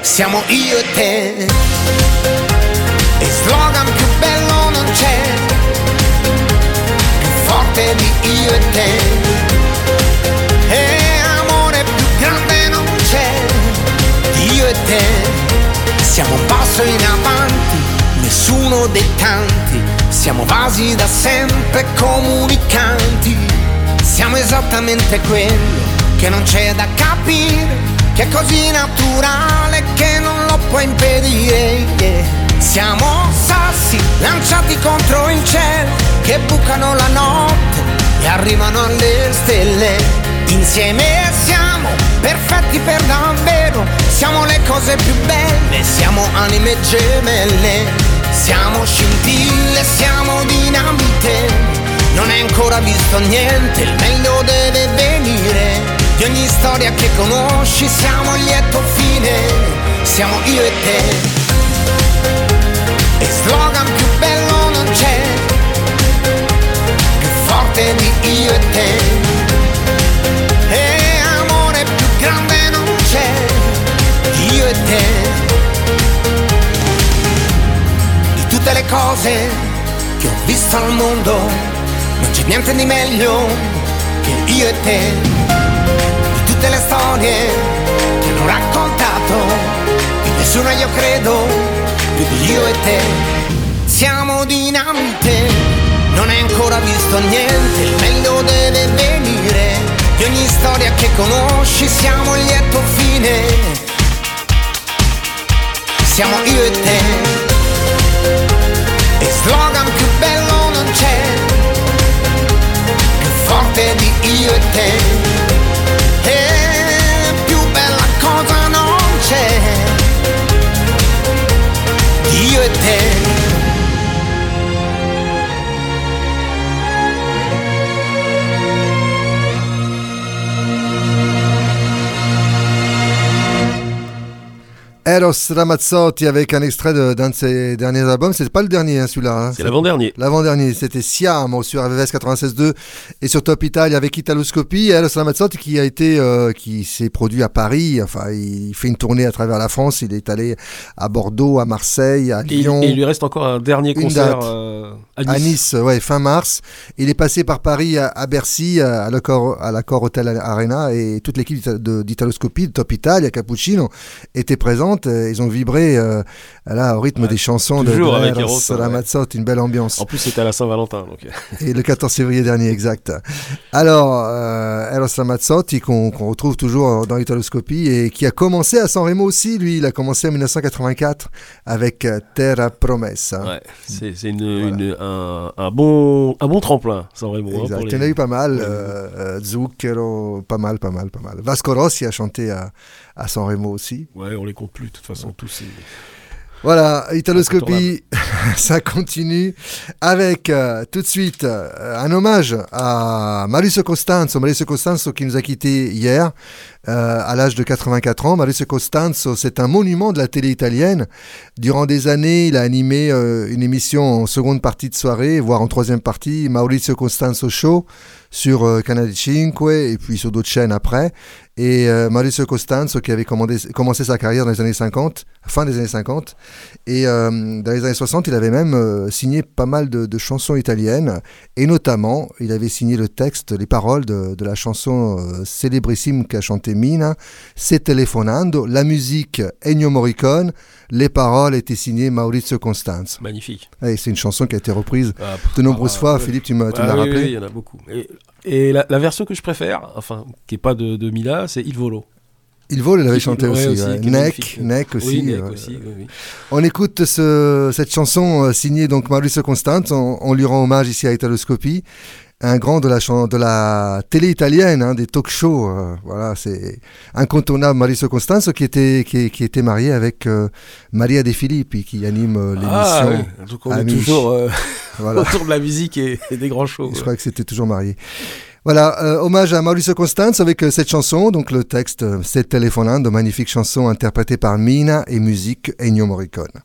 siamo io e te, e slogan più bello non c'è, più forte di io e te. E io e te siamo un passo in avanti, nessuno dei tanti, siamo vasi da sempre comunicanti, siamo esattamente quello che non c'è da capire, che è così naturale che non lo puoi impedire. Yeah. Siamo sassi lanciati contro il cielo che bucano la notte e arrivano alle stelle. Insieme siamo perfetti per davvero, siamo le cose più belle, siamo anime gemelle, siamo scintille, siamo dinamite, non hai ancora visto niente, il meglio deve venire, di ogni storia che conosci siamo lieto fine, siamo io e te, e slogan più bello non c'è, più forte di io e te. E te. Di tutte le cose che ho visto al mondo, non c'è niente di meglio che io e te. Di tutte le storie che hanno raccontato, di nessuno io credo, più di io e te. Siamo dinamite, non hai ancora visto niente, il meglio deve venire. Di ogni storia che conosci siamo lieto fine siamo io e te. E slogan più bello non c'è, più forte di io e te. Eros Ramazzotti avec un extrait d'un de, ses derniers albums. C'était pas le dernier, hein, celui-là. Hein. C'est l'avant-dernier. L'avant-dernier. C'était Siamo sur RVS 96.2 et sur Top Italia avec Italoscopie. Eros Ramazzotti qui a été, euh, qui s'est produit à Paris. Enfin, il fait une tournée à travers la France. Il est allé à Bordeaux, à Marseille, à Lyon. Et, il lui reste encore un dernier concert euh, à, nice. ouais, fin mars. Il est passé par Paris à, Bercy, à l'accord, à l'accord Hotel Arena et toute l'équipe d'Italoscopie, de Top Italia, Cappuccino était présente euh, ils ont vibré euh, là, au rythme des chansons de, de une belle ambiance. En plus, c'était à la Saint-Valentin. Euh. Et le 14 février dernier, exact. Alors, Eros Ramazzotti, qu'on retrouve toujours dans l'Italoscopie et qui a commencé à San Remo aussi, lui, il a commencé en 1984 avec Terra Promessa. Ouais, c'est un, bon, un bon tremplin, San Remo. Hein, exact. Il y en a eu pas mal. Zucchero, pas mal, pas mal, pas mal. Vasco Rossi a chanté à, à San Remo aussi. Ouais, on les compte plus, de toute façon, tous ces... Voilà, Italoscopie, ça continue avec euh, tout de suite euh, un hommage à Mauricio Costanzo. Mauricio Costanzo qui nous a quittés hier euh, à l'âge de 84 ans. Mauricio Costanzo, c'est un monument de la télé italienne. Durant des années, il a animé une émission en seconde partie de soirée, voire en troisième partie, Mauricio Costanzo Show sur Canal 5 et puis sur d'autres chaînes après. Et euh, Mauricio Costanzo qui avait commandé- commencé sa carrière dans les années 50, fin des années 50. Et euh, dans les années 60, il avait même euh, signé pas mal de, de chansons italiennes. Et notamment, il avait signé le texte, les paroles de, de la chanson euh, célébrissime qu'a chanté Mina, Se Telefonando. La musique, Ennio Morricone. Les paroles étaient signées Maurizio Costanzo. Magnifique. Et c'est une chanson qui a été reprise Ah, de nombreuses ah, fois. ouais. Philippe, tu m'as Ah oui, rappelé. oui, il y en a beaucoup. Et, et la, la version que je préfère, enfin, qui est pas de, de Mila, c'est Il Volo. Il vole, il avait chanté aussi. aussi, ouais. Neck. Neck aussi. Oui, Neck euh, aussi, oui, oui. On écoute ce- cette chanson euh, signée donc Mauricio Constante. On, on lui rend hommage ici à Italoscopie. Un grand de la, de la télé italienne, hein, des talk shows. euh, voilà, c'est incontournable. Mauricio Constanzo qui était, qui, qui était marié avec euh, Maria De Filippi qui anime euh, Ah, l'émission. ouais. Donc on est toujours euh, Voilà. autour de la musique et, et des grands shows. Je crois que c'était toujours marié. Voilà, hommage à Mauricio Constanzo avec cette chanson, donc le texte C'est Telefonando, magnifique chanson interprétée par Mina et musique Ennio Morricone.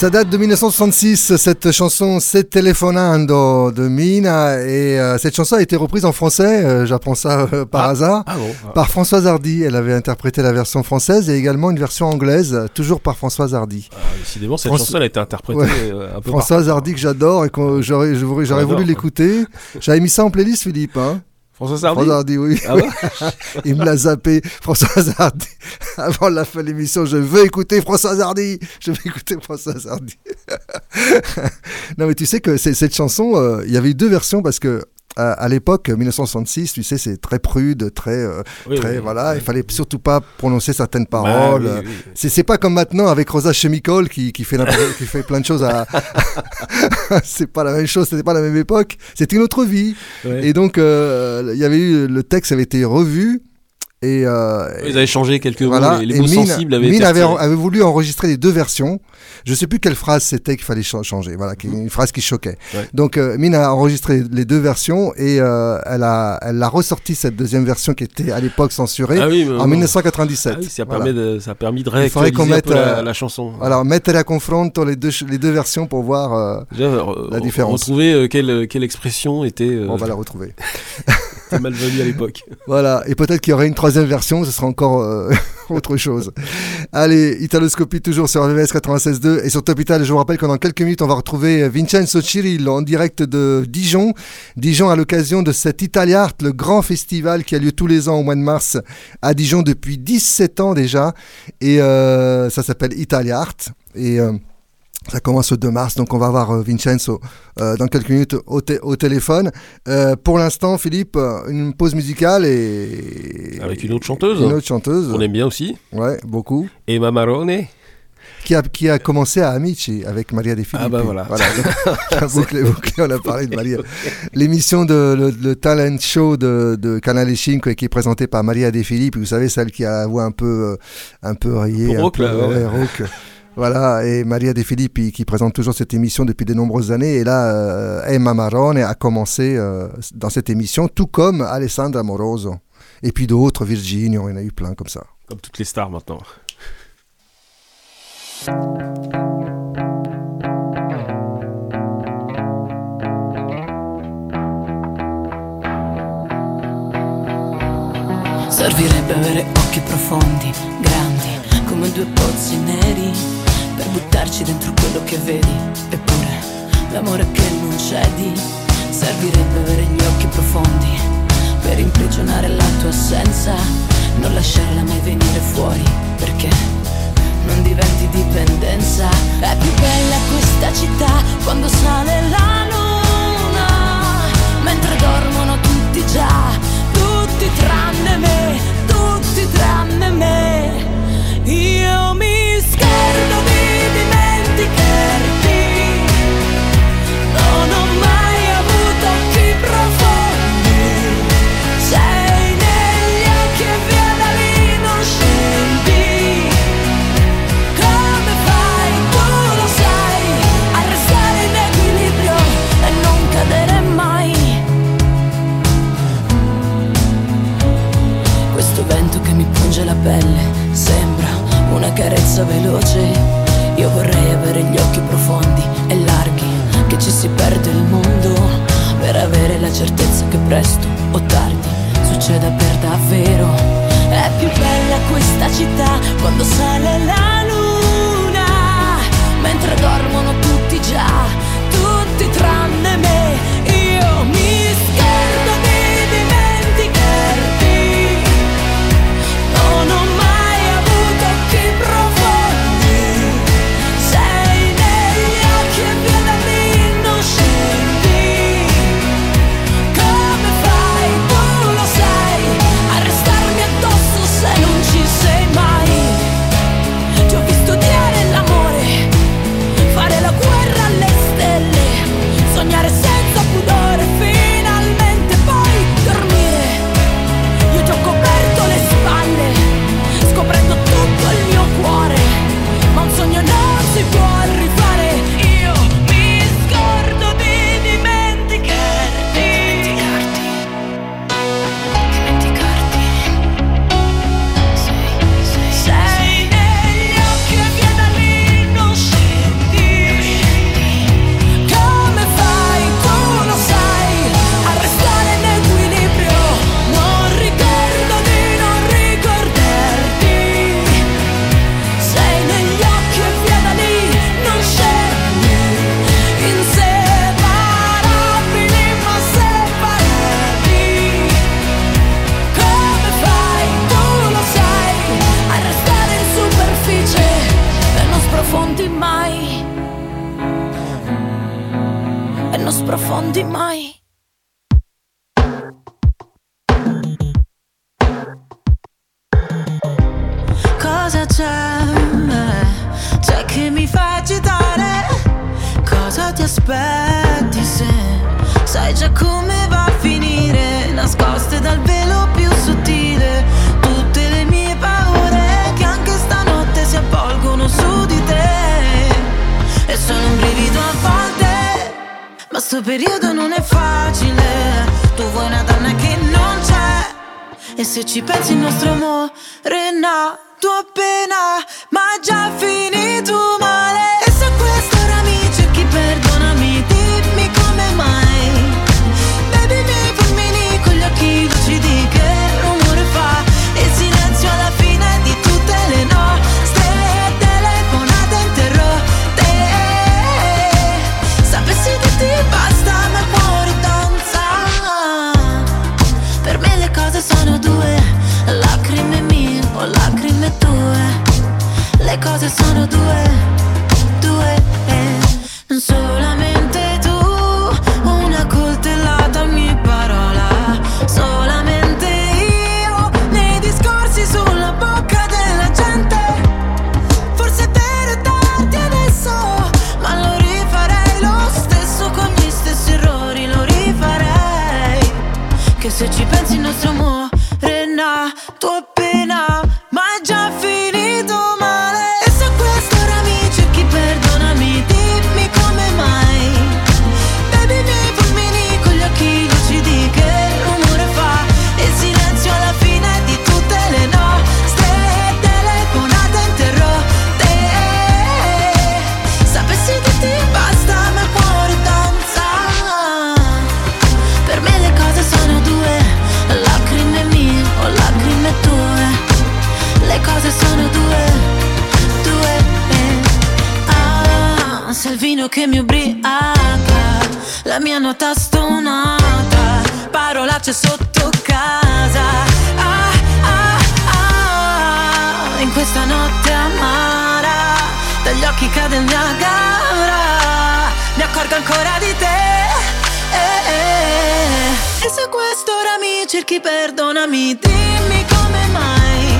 Ça date de 1966, cette chanson C'est Telefonando de Mina. Et euh, cette chanson a été reprise en français, euh, j'apprends ça euh, par hasard, ah bon, ah. par Françoise Hardy. Elle avait interprété la version française et également une version anglaise, toujours par Françoise Hardy. Ah, décidément, cette chanson elle a été interprétée Ouais. euh, un peu Françoise. Hardy que j'adore et que j'aurais voulu l'écouter. J'avais mis ça en playlist, Philippe. Hein Françoise Hardy Françoise Hardy, oui. Ah ouais Il me l'a zappé. Françoise Hardy. Avant la fin de l'émission, je veux écouter Françoise Hardy. Je veux écouter Françoise Hardy. non, mais tu sais que cette chanson, euh, il y avait eu deux versions parce que à, à l'époque, 1966, tu sais, c'est très prude, très, euh, Oui, très oui, voilà. oui. il fallait surtout pas prononcer certaines paroles. Bah, oui, oui. C'est pas comme maintenant avec Rosa Chemical qui, qui fait qui fait plein de choses à. c'est pas la même chose. C'était pas la même époque. C'était une autre vie. Et donc, euh, il y avait eu le texte avait été revu Et, euh, Ils avaient changé quelques voilà. mots, les, mots Mine- sensibles avaient Mine été avait, avait voulu enregistrer les deux versions. Je sais plus quelle phrase c'était qu'il fallait cha- changer. Voilà, une phrase qui choquait. Ouais. Donc euh, Mine a enregistré les deux versions et euh, elle a, elle a ressorti cette deuxième version qui était à l'époque censurée Ah oui, en non. 1997. Ah oui, ça, Voilà. permet de, ça a permis de réactualiser mette la, euh, la chanson. Alors mettre à confronto les deux, les deux versions pour voir euh, la re- différence. Retrouver euh, quelle, quelle expression était, euh, On va la retrouver. était malvenue à l'époque. Voilà, et peut-être qu'il y aurait une troisième version, ce sera encore euh, autre chose. Allez, Italoscopie toujours sur VVS 96.2 et sur Top Ital. Je vous rappelle que dans quelques minutes, on va retrouver Vincenzo Cirillo en direct de Dijon. Dijon à l'occasion de cet Italia Art, le grand festival qui a lieu tous les ans au mois de mars à Dijon depuis 17 ans déjà. Et euh, ça s'appelle Italia Art. Et... euh, ça commence le 2 mars, donc on va voir euh, Vincenzo euh, dans quelques minutes au, té- au téléphone. Euh, pour l'instant, Philippe, une pause musicale et... Avec une autre chanteuse. Une autre chanteuse. On aime bien aussi. Ouais, beaucoup. Emma Marone. Qui a, qui a commencé à Amici avec Maria De Filippi. Ah bah voilà. donc, boucle est bouclée, on a parlé de Maria. L'émission de le, le talent show de, de Canale 5 qui est présentée par Maria De Filippi, vous savez, celle qui a la voix un peu, un peu rayée, Un peu rauque, là, ouais. ouais, rauque. Voilà, et Maria De Filippi qui présente toujours cette émission depuis de nombreuses années. Et là, euh, Emma Marone a commencé euh, dans cette émission, tout comme Alessandra Moroso. Et puis d'autres, Virginio, il y en a eu plein comme ça. Comme toutes les stars maintenant. Servirebbe avere occhi profondi, come due pozzi neri, per buttarci dentro quello che vedi. Eppure, l'amore che non cedi, servirebbe avere gli occhi profondi, per imprigionare la tua assenza, non lasciarla mai venire fuori, perché non diventi dipendenza. È più bella questa città quando sale la luna, mentre dormono tutti già, tutti tranne me, tutti tranne me. Io mi scherzo di se ci pensi il nostro amore cade il Niagara, mi accorgo ancora di te. Eh, eh. E se a quest'ora mi cerchi, perdonami, dimmi come mai.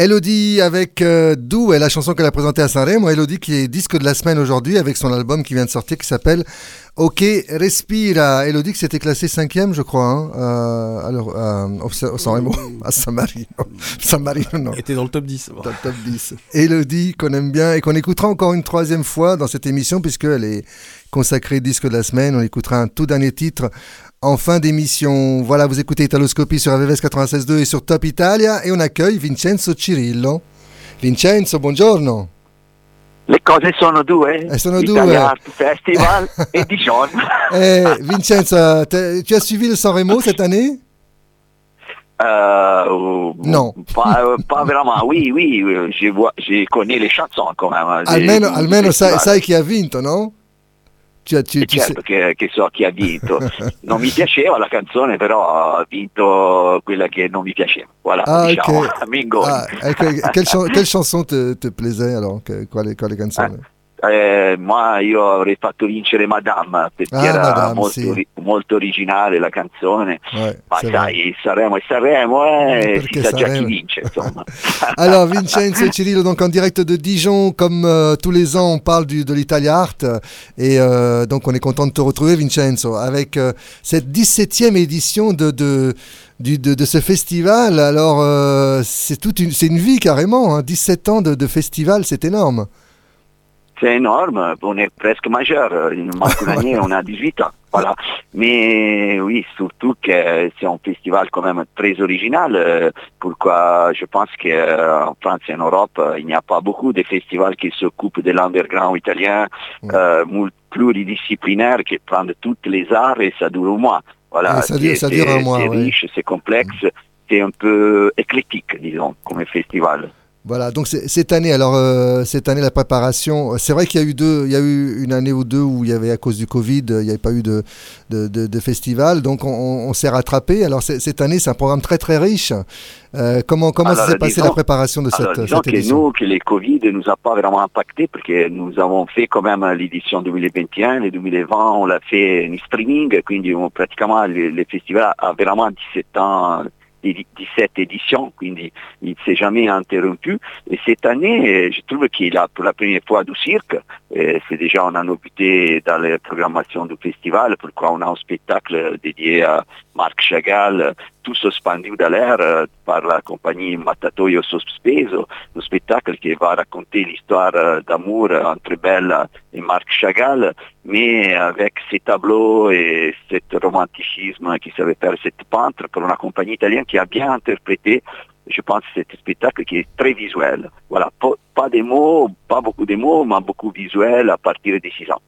Elodie avec euh, Dou et la chanson qu'elle a présentée à Sanremo. Elodie qui est disque de la semaine aujourd'hui avec son album qui vient de sortir qui s'appelle Ok Respira. Elodie qui s'était classée cinquième je crois hein, euh, alors, euh, au, au Sanremo à San Marino. San Marino non. était dans le top 10. Dans le top 10. Elodie qu'on aime bien et qu'on écoutera encore une troisième fois dans cette émission puisqu'elle est consacrée disque de la semaine. On écoutera un tout dernier titre en fin d'émission. Voilà, vous écoutez Italoscopie sur AVVS 96.2 et sur Top Italia et on accueille Vincenzo Cirillo. Vincenzo, buongiorno. Le cose sono due, Eh, sono Italia due. Art Festival e Dijon. Eh, Vincenzo, tu as suivi le Sanremo cette année? Euh, Non. Pas, euh, pas vraiment, oui, oui, je, vois, je connais les chansons quand même. hein, Almeno, almeno sai, sai chi ha vinto, no? Tu, as- tu- E tu sais- certo che, che so chi ha vinto. Non mi piaceva la canzone, però ha vinto quella che non mi piaceva. Voilà, Ah, diciamo, ok. Mingo. Ah, ecco, quelle, quelle chanson te, te plaisait alors que- Quale, quale canzone Eh, ma io avrei fatto vincere Madame perché Ah, era Madame, molto, sì. molto originale la canzone. Ouais, Ma sai, Sanremo e Sanremo, eh, si sa già chi vince, insomma. Alors Vincenzo et Cirillo, donc en direct de Dijon, comme euh, tous les ans on parle du, de l'Italia Art, et euh, donc on est content de te retrouver Vincenzo, avec euh, cette 17e édition de, de, du- de, de ce festival. Alors euh, c'est toute une, c'est une vie carrément, hein, 17 ans de, de festival, c'est énorme. C'est énorme, on est presque majeur, il nous manque une année, on a 18 ans. Voilà. Mais oui, surtout que c'est un festival quand même très original. euh, Pourquoi je pense qu'en France et en Europe, euh, il n'y a pas beaucoup de festivals qui s'occupent de l'underground italien, euh, mul- pluridisciplinaire, qui prennent toutes les arts et ça dure un mois. Voilà. Ouais, ça dure- C'est- ça dure un mois, C'est ouais. riche, c'est complexe, c'est un peu éclectique, disons, comme festival. Voilà, donc cette année, alors euh, cette année la préparation, c'est vrai qu'il y a eu deux, il y a eu une année ou deux où il y avait à cause du Covid, il n'y avait pas eu de, de, de- de festival, donc on, on s'est rattrapé. Alors cette année, c'est un programme très très riche. Euh, comment comment s'est passé disons- la préparation de Alors, cette, cette que édition? nous, que le Covid ne nous a pas vraiment impacté parce que nous avons fait quand même l'édition 2021, le 2020 on l'a fait en streaming, quindi pratiquement le, le festival a vraiment 17 ans, 17 éditions, quindi il ne s'est jamais interrompu. Et cette année, euh, je trouve qu'il a pour la première fois du cirque, et c'est déjà une nouveauté dans la programmation du festival, pourquoi on a un spectacle dédié à Marc Chagall, tout suspendu dans l'air euh, par la compagnie Matatoio Sospeso, un spectacle qui va raconter l'histoire euh, d'amour entre Bella et Marc Chagall, mais avec ces tableaux et ce romanticisme qui savait faire cette peintre pour une compagnie italienne qui a bien interprété, je pense, cet spectacle qui est très visuel. Voilà, pas, des mots, pas beaucoup de mots, mais beaucoup visuel à partir de 6 ans.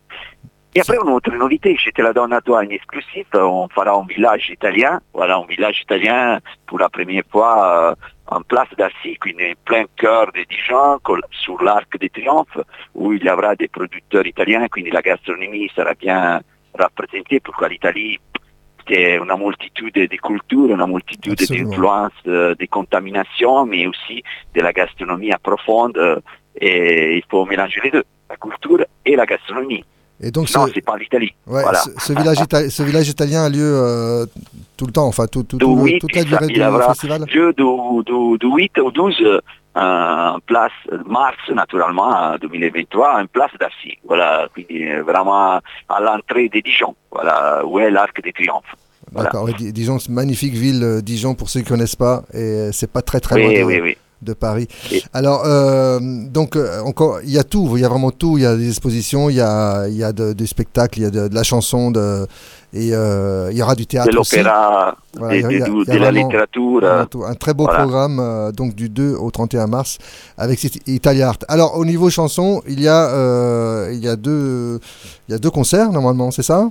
Et après, une autre novité, je te la donne à toi en exclusif, on fera un village italien, voilà, un village italien pour la première fois euh, en place d'Assis, quindi en plein cœur de Dijon, col- sur l'Arc de Triomphe, où il y aura des producteurs italiens, quindi la gastronomie sera bien représentée, pourquoi l'Italie c'est une multitude de cultures, une multitude d'influences, euh, de contamination, mais aussi de la gastronomie profonde. euh, et il faut mélanger les deux, la culture et la gastronomie. Et donc non, ce, c'est pas l'Italie. ouais, voilà. ce, ce village itali- ce village italien a lieu euh, tout le temps, enfin tout, tout, tout le- 8, toute la durée du aura festival. lieu du, du- du 8 au 12 euh, en place mars, naturellement, en 2023, en place d'Assis. Voilà, quindi euh, vraiment à l'entrée de Dijon, voilà, où est l'Arc de Triomphe. Voilà. D'accord, Dijon, c'est une magnifique ville, euh, Dijon, pour ceux qui ne connaissent pas, et c'est pas très très Oui, loin de, oui, oui. De Paris. Alors, euh, donc, euh, encore, il y a tout, il y a vraiment tout, il y a des expositions, il y a, il y a de- des spectacles, il y a de, de la chanson, de, et euh, il y aura du théâtre de l'opéra, Voilà, de, de- de la vraiment- littérature. euh. Un très beau voilà. programme, euh, donc du 2 au 31 mars, avec Italia Art. Alors, au niveau chanson, il y a, euh, il y a, deux, il y a deux concerts, normalement, c'est ça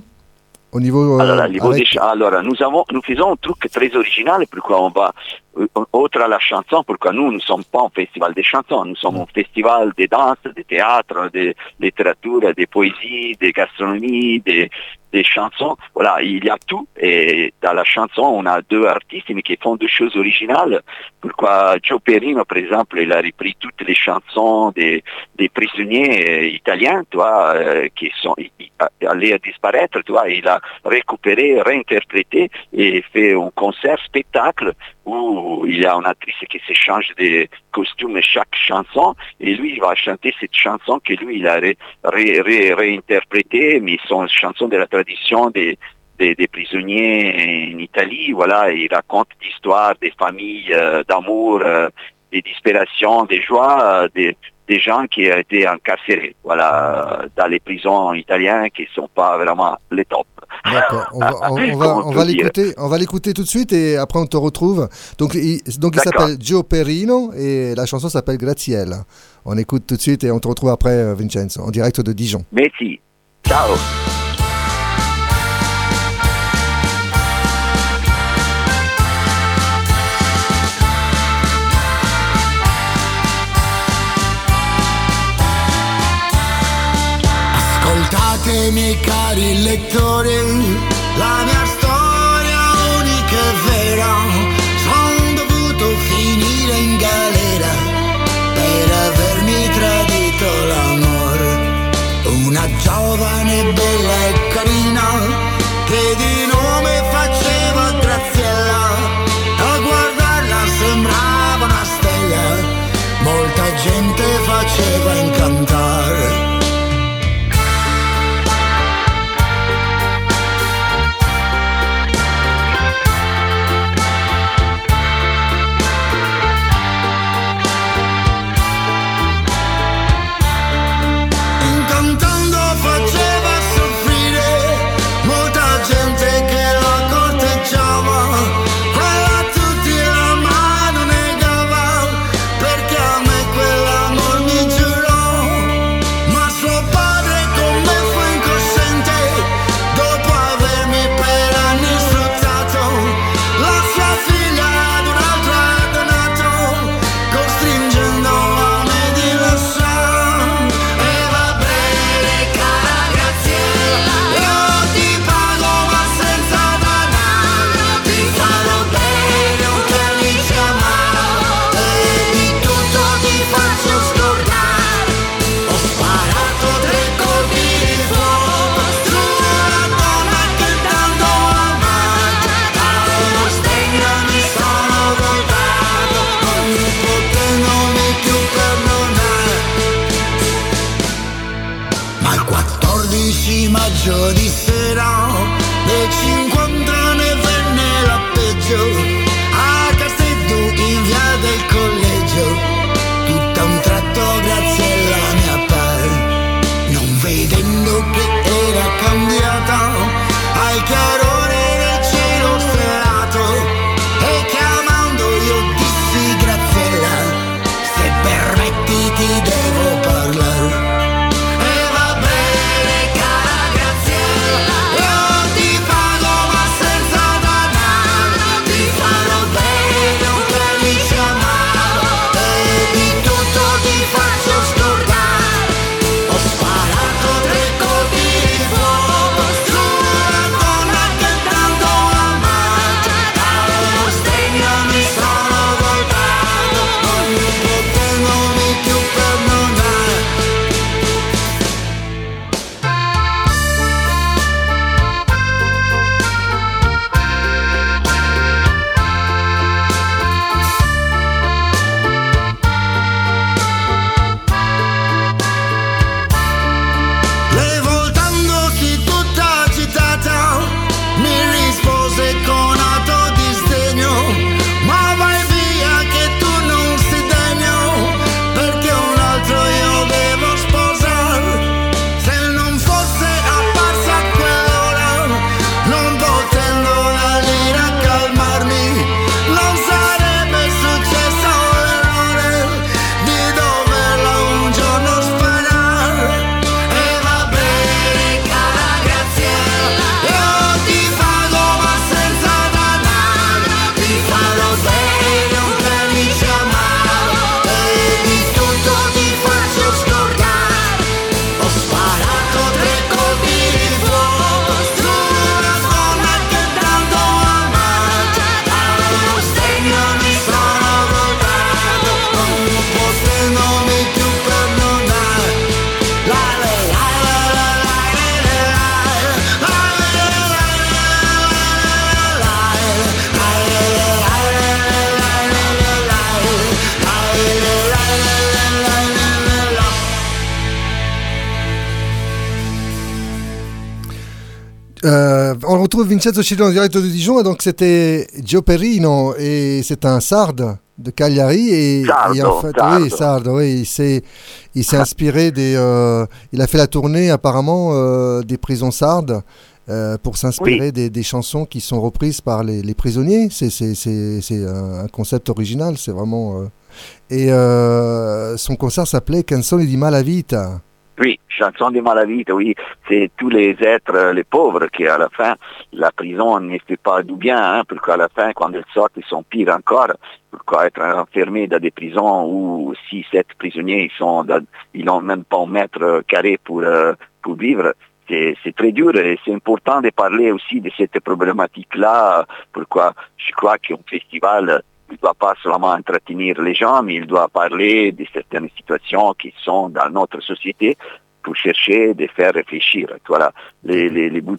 Au niveau... euh, Alors, au niveau avec- des alors, nous, avons, nous faisons un truc très original, pourquoi on va, euh, autre à la chanson, pourquoi nous ne sommes pas un festival de chansons, nous sommes un festival de danse, de théâtre, de littérature, de poésie, de gastronomie, de, des chansons. Voilà, il y a tout. Et dans la chanson, on a deux artistes mais qui font des choses originales. Pourquoi Joe Perino, par exemple, il a repris toutes les chansons des, des prisonniers euh, italiens, tu vois, euh, qui sont allés à disparaître, tu vois, il a récupéré, réinterprété et fait un concert spectacle où il y a une actrice qui s'échange des costumes chaque chanson. Et lui il va chanter cette chanson que lui il a ré- ré- ré- réinterprétée. Mais sont chansons de la tradition des prisonniers en Italie, voilà, il raconte l'histoire des familles, euh, d'amour, euh, des disparitions, des joies, euh, des, gens qui ont été incarcérés, voilà, dans les prisons italiennes qui ne sont pas vraiment les top. D'accord, on va, on, on va, Comment on peut va dire l'écouter, on va l'écouter tout de suite et après on te retrouve. Donc il, donc il s'appelle Gio Perino et la chanson s'appelle Graziella. On écoute tout de suite et on te retrouve après euh, Vincenzo en direct de Dijon. Merci. Ciao. Ascoltatemi cari lettori, la mia storia unica e vera. Sono dovuto finire in galera per avermi tradito l'amore. Una giovane bella e carina che di retrouve Vincenzo Chilio en direct de Dijon, et donc c'était Gio Perino, et c'est un sarde de Cagliari. Et, Sardo, et en fait, sardo. oui, sarde, oui, il s'est, il s'est inspiré des. euh, il a fait la tournée apparemment euh, des prisons sardes. euh, pour s'inspirer des, des chansons qui sont reprises par les, les prisonniers. C'est, c'est, c'est, c'est un concept original, c'est vraiment. euh, Et euh, son concert s'appelait Canzoni di Malavita. Oui, chanson de Malavita, oui, c'est tous les êtres, euh, les pauvres, qui à la fin, la prison ne fait pas du bien, hein, parce qu'à la fin, quand ils sortent, ils sont pires encore. Pourquoi être enfermés dans des prisons où 6, 7 prisonniers, ils ils n'ont même pas un mètre carré pour, euh, pour vivre. C'est très dur et c'est important de parler aussi de cette problématique-là. Pourquoi? Je crois qu'un festival ne doit pas seulement entretenir les gens, mais il doit parler de certaines situations qui sont dans notre société pour chercher de faire réfléchir. Voilà. Les, les, les buts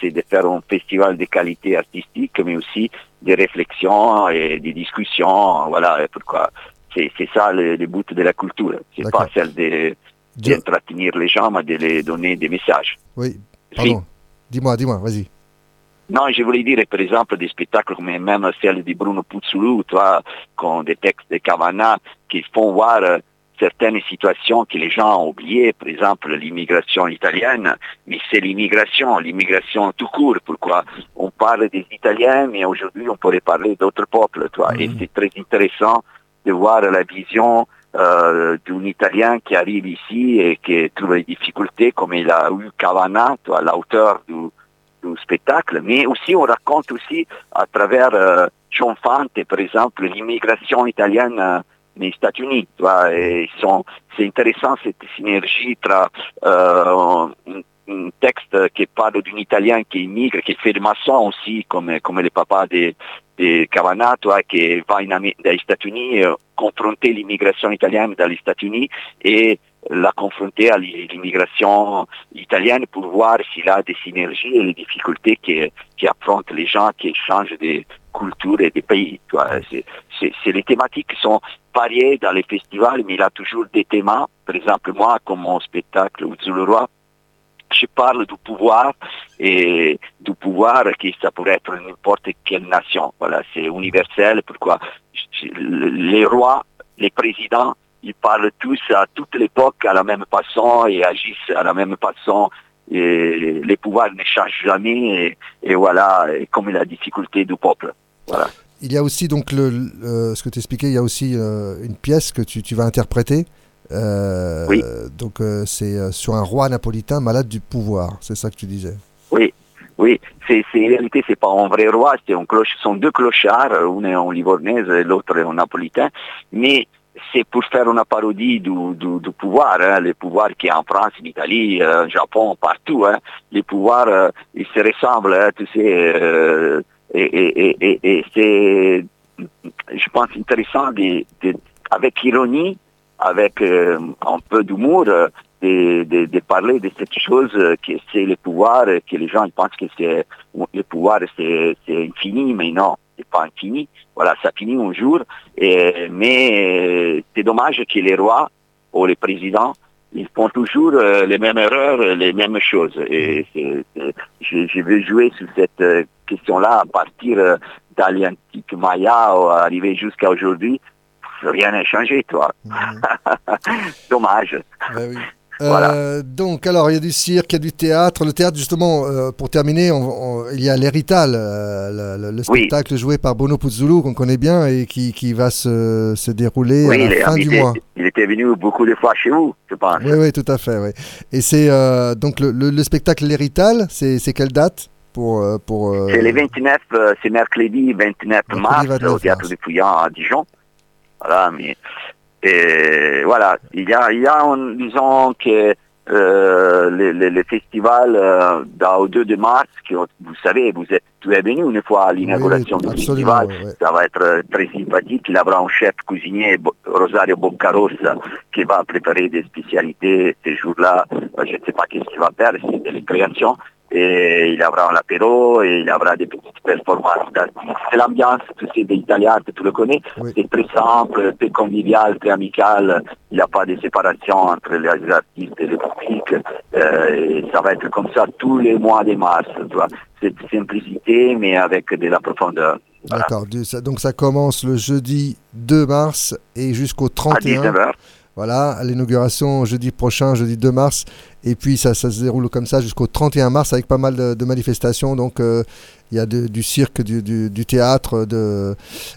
c'est de faire un festival de qualité artistique, mais aussi des réflexions et des discussions. Voilà. Et pourquoi? C'est c'est ça le, le but de la culture. C'est pas celle de d'entretenir les gens, mais de les donner des messages. Oui, pardon. Dis-moi, dis-moi, vas-y. Non, je voulais dire, par exemple, des spectacles comme même celle de Bruno Puzzulu, toi, con des textes de Cavana, qui font voir euh, certaines situations que les gens ont oubliées, par exemple l'immigration italienne, mais c'est l'immigration, l'immigration tout court. Pourquoi? On parle des Italiens, mais aujourd'hui on pourrait parler d'autres peuples, toi. Et c'est très intéressant de voir la vision euh, d'un Italien qui arrive ici et qui trouve des difficultés, comme il a eu Cavana, l'auteur du, spectacle, mais aussi on raconte aussi à travers euh, John Fante, par exemple, l'immigration italienne euh, États-Unis. C'est intéressant cette synergie tra euh, un, texte qui parle d'un Italien qui immigre, qui fait le maçon aussi, comme, comme le papa de, de Cavana, tu vois, qui va dans les États-Unis, euh, confronter l'immigration italienne dans les États-Unis et la confronter à l'i- l'immigration italienne pour voir s'il a des synergies et les difficultés qui, qui affrontent les gens qui changent de culture et de pays. C'est, les thématiques qui sont variées dans les festivals, mais il a toujours des thèmes. Par exemple, moi, comme mon spectacle le Roi, je parle du pouvoir et du pouvoir qui ça pourrait être n'importe quelle nation. Voilà, c'est universel. Pourquoi? Les rois, les présidents, ils parlent tous à toute l'époque à la même façon et agissent à la même façon. Et les pouvoirs ne changent jamais. Et, et voilà, et comme la difficulté du peuple. Voilà. Il y a aussi donc le, le- ce que tu expliquais, il y a aussi euh, une pièce que tu, tu vas interpréter. Euh, Oui. Donc euh, c'est sur un roi napolitain malade du pouvoir, c'est ça que tu disais. Oui, oui. C'est, c'est- en réalité, c'est pas un vrai roi, c'est un cloche, ce sont deux clochards, une est en livornaise et l'autre est en napolitain, mais c'est pour faire une parodie du, du, du pouvoir, hein, les pouvoirs qui en France, en Italie, euh, au Japon, partout, hein, les pouvoirs, euh, ils se ressemblent, hein, tu sais, euh, et, et, et, et, c'est, je pense, intéressant de, avec ironie, avec euh, un peu d'humour, de, parler de cette chose que c'est le pouvoir, que les gens ils pensent que c'est le pouvoir c'est infini, mais non, c'est pas infini. Voilà, ça finit un jour. Et, mais euh, c'est dommage que les rois ou les présidents ils font toujours euh, les mêmes erreurs, les mêmes choses. Et c'est- c'est- je, je veux jouer sur cette euh, question-là à partir euh, dans l'antique Maya ou arriver jusqu'à aujourd'hui. Rien n'a changé, toi. Dommage. Voilà. Euh, donc, alors, il y a du cirque, il y a du théâtre. Le théâtre, justement, euh, pour terminer, on- on- il y a l'Hérital, euh, le, le- le Oui. spectacle joué par Bono Puzzulu, qu'on connaît bien et qui, qui va se, se dérouler Oui, à la fin du mois. il était venu beaucoup de fois chez vous, je pense. Oui, oui, tout à fait. Oui. Et c'est donc le, le- le spectacle L'Hérital, c'est c'est quelle date pour, pour, C'est le 29, euh, c'est mercredi 29 mars 29 au théâtre du Fouillant à Dijon. Voilà, mais et voilà, il y a, il y a un- disons que euh, le, le- le festival euh, dans- au 2 de mars, que vous savez, vous êtes, tu es venu une fois à l'inauguration du festival, ouais, ça va être euh, très sympathique. Il y aura un chef cuisinier, Rosario Boccarossa, qui va préparer des spécialités ce jour-là. Euh, Je ne sais pas qu'est-ce qu'il va faire, c'est des créations. Et il y aura un apéro, et il y aura des petites performances. d'artistes. C'est l'ambiance, tu sais, des Italiens, tu le connais. C'est très simple, très convivial, très amical. Il n'y a pas de séparation entre les artistes et le public. Euh, et ça va être comme ça tous les mois de mars. Tu vois. C'est de simplicité, mais avec de la profondeur. D'accord. Donc ça commence le jeudi 2 mars et jusqu'au 31. 19h. Voilà, à l'inauguration jeudi prochain, jeudi 2 mars. Et puis ça, ça se déroule comme ça jusqu'au 31 mars avec pas mal de, de manifestations. Donc euh, il y a de- du cirque, du, du- du théâtre, de,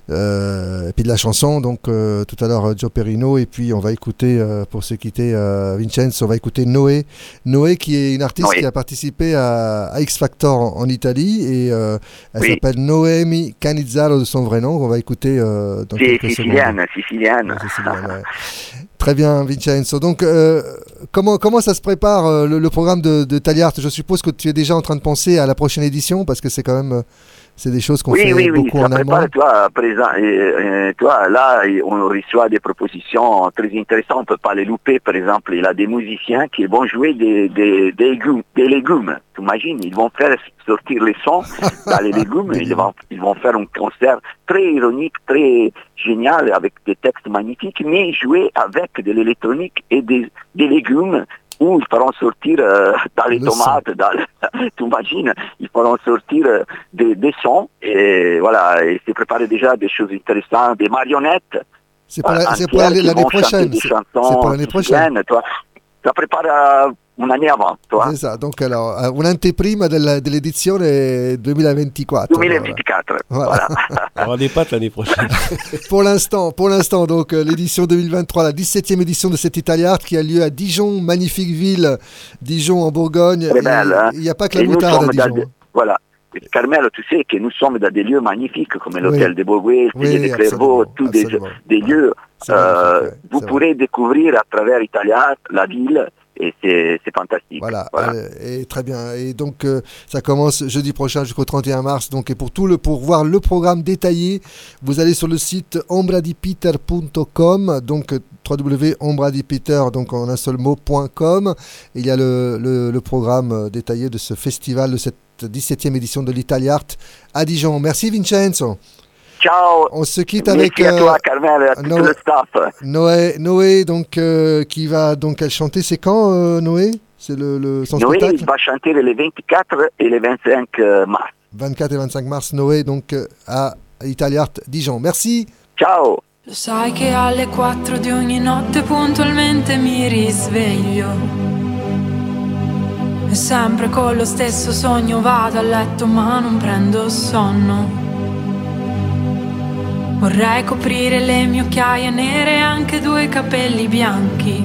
euh, et puis de la chanson. Donc euh, tout à l'heure Joe Perino. Et puis on va écouter, pour se quitter, Vincenzo, on va écouter Noé. Noé qui est une artiste Oui. qui a participé à, à X Factor en, en Italie. Et elle Oui. s'appelle Noemi Canizzaro de son vrai nom. On va écouter dans quelques secondes. sicilienne. Très bien, Vincenzo. Donc, euh, comment, comment ça se prépare euh, le, programme de, de Taliart? Je suppose que tu es déjà en train de penser à la prochaine édition parce que c'est quand même euh, c'est des choses qu'on Oui, fait oui, oui, beaucoup ça en prépare, toi, présent, et, toi, là, on reçoit des propositions très intéressantes, on peut pas les louper, par exemple, il y a des musiciens qui vont jouer des, des, des légumes, des légumes, tu imagines, ils vont faire sortir les sons dans les légumes, ils vont, ils vont faire un concert très ironique, très génial, avec des textes magnifiques, mais jouer avec de l'électronique et des, des légumes, où ils feront sortir euh, dans les tomates, dans le- tu imagines, ils feront sortir euh, des, des sons et voilà, et c'est préparé déjà des choses intéressantes, des marionnettes. C'est pour l'année prochaine. C'est pour l'année prochaine. Siciliennes, toi. Ça prépare euh, une année avant, toi. C'est ça. Donc, alors, euh, un'anteprima della- dell'edizione 2024. 2024. Voilà. On aura des pâtes l'année prochaine. pour l'instant, pour l'instant, donc euh, l'édition 2023, la 17e édition de cette Italiart qui a lieu à Dijon, magnifique ville, Dijon en Bourgogne. Hein. Il n'y a pas que la Et moutarde à Dijon. Voilà. Carmelo, tu sais que nous sommes dans des lieux magnifiques comme l'hôtel de Beauvais, Oui, de Clairvaux, tous des, des lieux. euh, vous pourrez découvrir à travers Italia la ville et c'est fantastique. Voilà, euh, et très bien. Et donc euh, ça commence jeudi prochain jusqu'au 31 mars. Donc et pour tout le pour voir le programme détaillé, vous allez sur le site ombradipiter.com donc euh, www.ombradipiter donc en un seul mot.com. Il y a le, le, le programme détaillé de ce festival de cette 17e édition de l'Italiart à Dijon. Merci Vincenzo. Ciao. On se quitte Merci avec à toi, Carmel, et à tout Noé- le staff. Noé, Noé donc euh, qui va donc chanter. C'est quand euh, Noé? C'est le, le, son Noé spectacle? il va chanter les 24 et les 25 euh, mars. 24 et 25 mars, Noé, donc à Italia Art Dijon. Merci. Ciao. Lo sai che alle 4 di ogni notte puntualmente mi risveglio. E sempre con lo stesso sogno vado a letto ma non prendo sonno. Vorrei coprire le mie occhiaie nere e anche due capelli bianchi.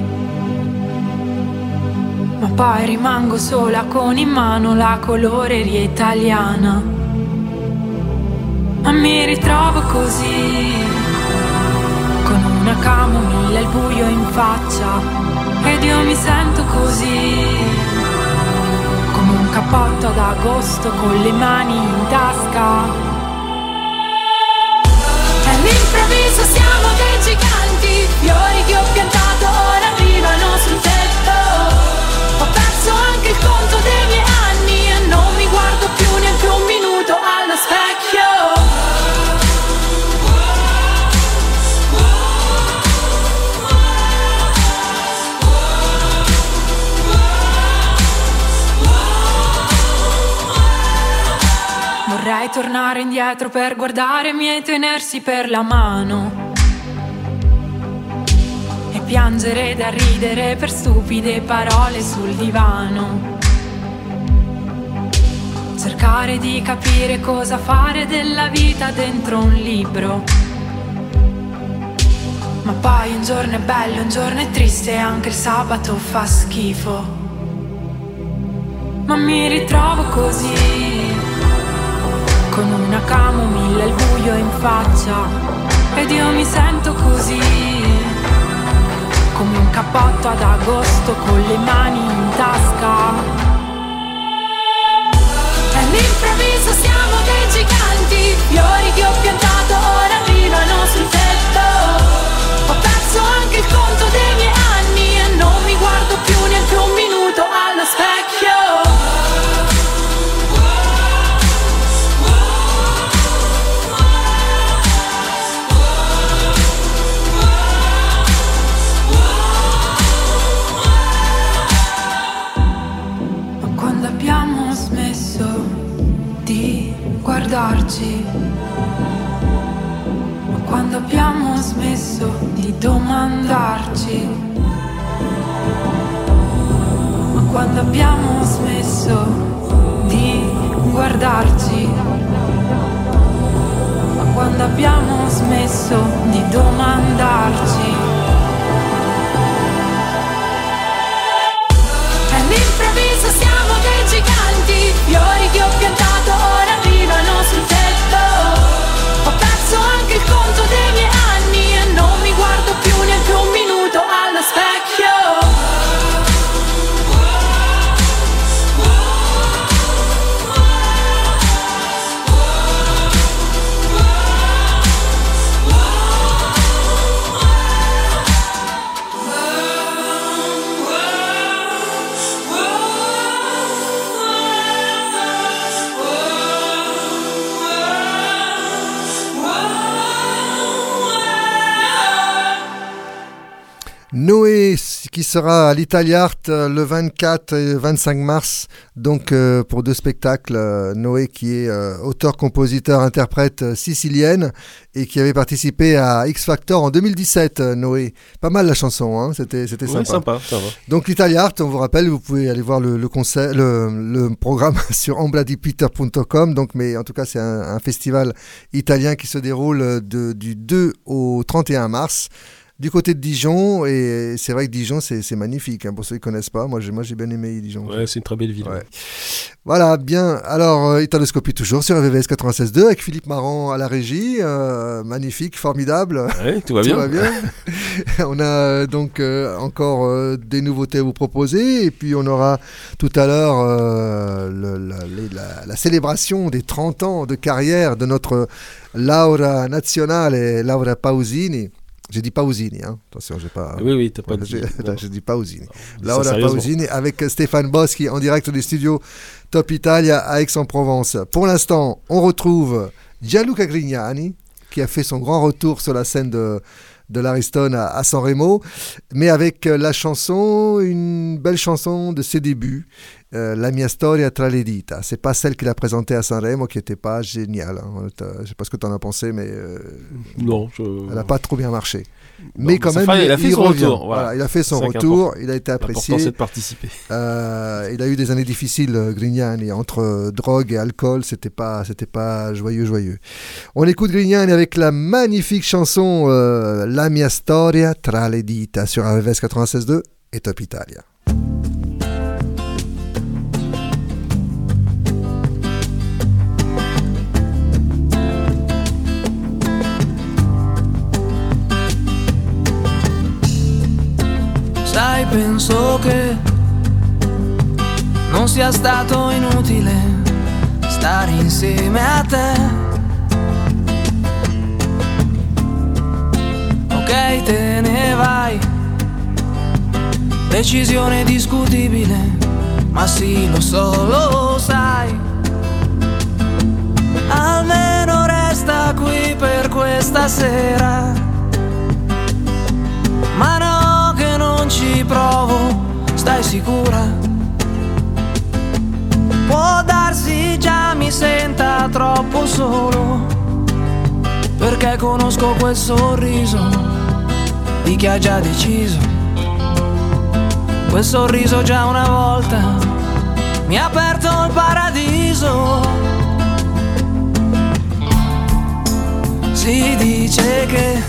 Ma poi rimango sola con in mano la coloreria italiana. Ma mi ritrovo così con una camomilla e il buio in faccia ed io mi sento così come un cappotto ad agosto con le mani in tasca all'improvviso siamo dei giganti. Fiori che ho piantato ora arrivano sul tetto. Ho perso anche il conto dei Vorrei tornare indietro per guardare i miei tenersi per la mano e piangere da ridere per stupide parole sul divano. Cercare di capire cosa fare della vita dentro un libro. Ma poi un giorno è bello, un giorno è triste e anche il sabato fa schifo. Ma mi ritrovo così con una camomilla il buio in faccia. Ed io mi sento così come un cappotto ad agosto con le mani in tasca. All'improvviso siamo dei giganti. Fiori che ho piantato ora arrivano sul tetto quando abbiamo smesso di domandarci, ma quando abbiamo smesso di guardarci, ma quando abbiamo smesso di domandarci. All'improvviso siamo dei giganti Fiori che ho piantato sera à l'Italia Art euh, le 24 et 25 mars, donc euh, pour deux spectacles. Euh, Noé qui est euh, auteur, compositeur, interprète sicilienne et qui avait participé à X Factor en 2017. euh, Noé, pas mal la chanson, hein, c'était c'était sympa. sympa, ça va. Donc l'Italia Art, on vous rappelle, vous pouvez aller voir le, le concert, le, le programme sur ambladipiter.com. Donc, mais en tout cas, c'est un, un festival italien qui se déroule de- du 2 au 31 mars du côté de Dijon. Et c'est vrai que Dijon, c'est magnifique. hein, pour ceux qui connaissent pas, moi j'ai moi j'ai bien aimé Dijon. Ouais, c'est une très belle ville. Ouais. Voilà, bien. Alors, euh, Italoscopie toujours sur RVVS 96.2 avec Philippe Marant à la régie. euh, magnifique, formidable. Ouais, tout va bien. On a euh, donc euh, encore des nouveautés à vous proposer. Et puis, on aura tout à l'heure la célébration des 30 ans de carrière de notre Laura Nazionale, Laura Pausini. J'ai dit Pausini, hein. attention, j'ai pas. Oui, oui, t'as pas dit- non. J'ai dit Pausini. dis ça Laura sérieusement. Pausini avec Stéphane Boschi en direct des studios Top Italia à Aix-en-Provence. Pour l'instant, on retrouve Gianluca Grignani qui a fait son grand retour sur la scène de, de l'Ariston à, à San Remo, mais avec euh, la chanson, une belle chanson de ses débuts, euh, La mia storia tra le dita. C'est pas celle qu'il a présentée à Sanremo qui était pas géniale. hein. T'as- Je sais pas ce que tu en as pensé, mais euh, Non, je... elle n'a pas trop bien marché. Mais quand même, fait- il a fait son revient. retour, voilà. il a fait son retour, il a été apprécié. c'est de participer. Euh, il a eu des années difficiles, euh, Grignani, entre euh, drogue et alcool, c'était pas, c'était pas joyeux, joyeux. On écoute Grignani avec la magnifique chanson euh, La mia storia tra le dita sur RVS 96.2 et Top Italia. Sai, penso che non sia stato inutile stare insieme a te. Ok, te ne vai. Decisione discutibile, ma sì, lo so, lo sai. Almeno resta qui per questa sera. Ma no, non ci provo, stai sicura? Può darsi già mi senta troppo solo, perché conosco quel sorriso di chi ha già deciso. Quel sorriso già una volta mi ha aperto il paradiso. Si dice che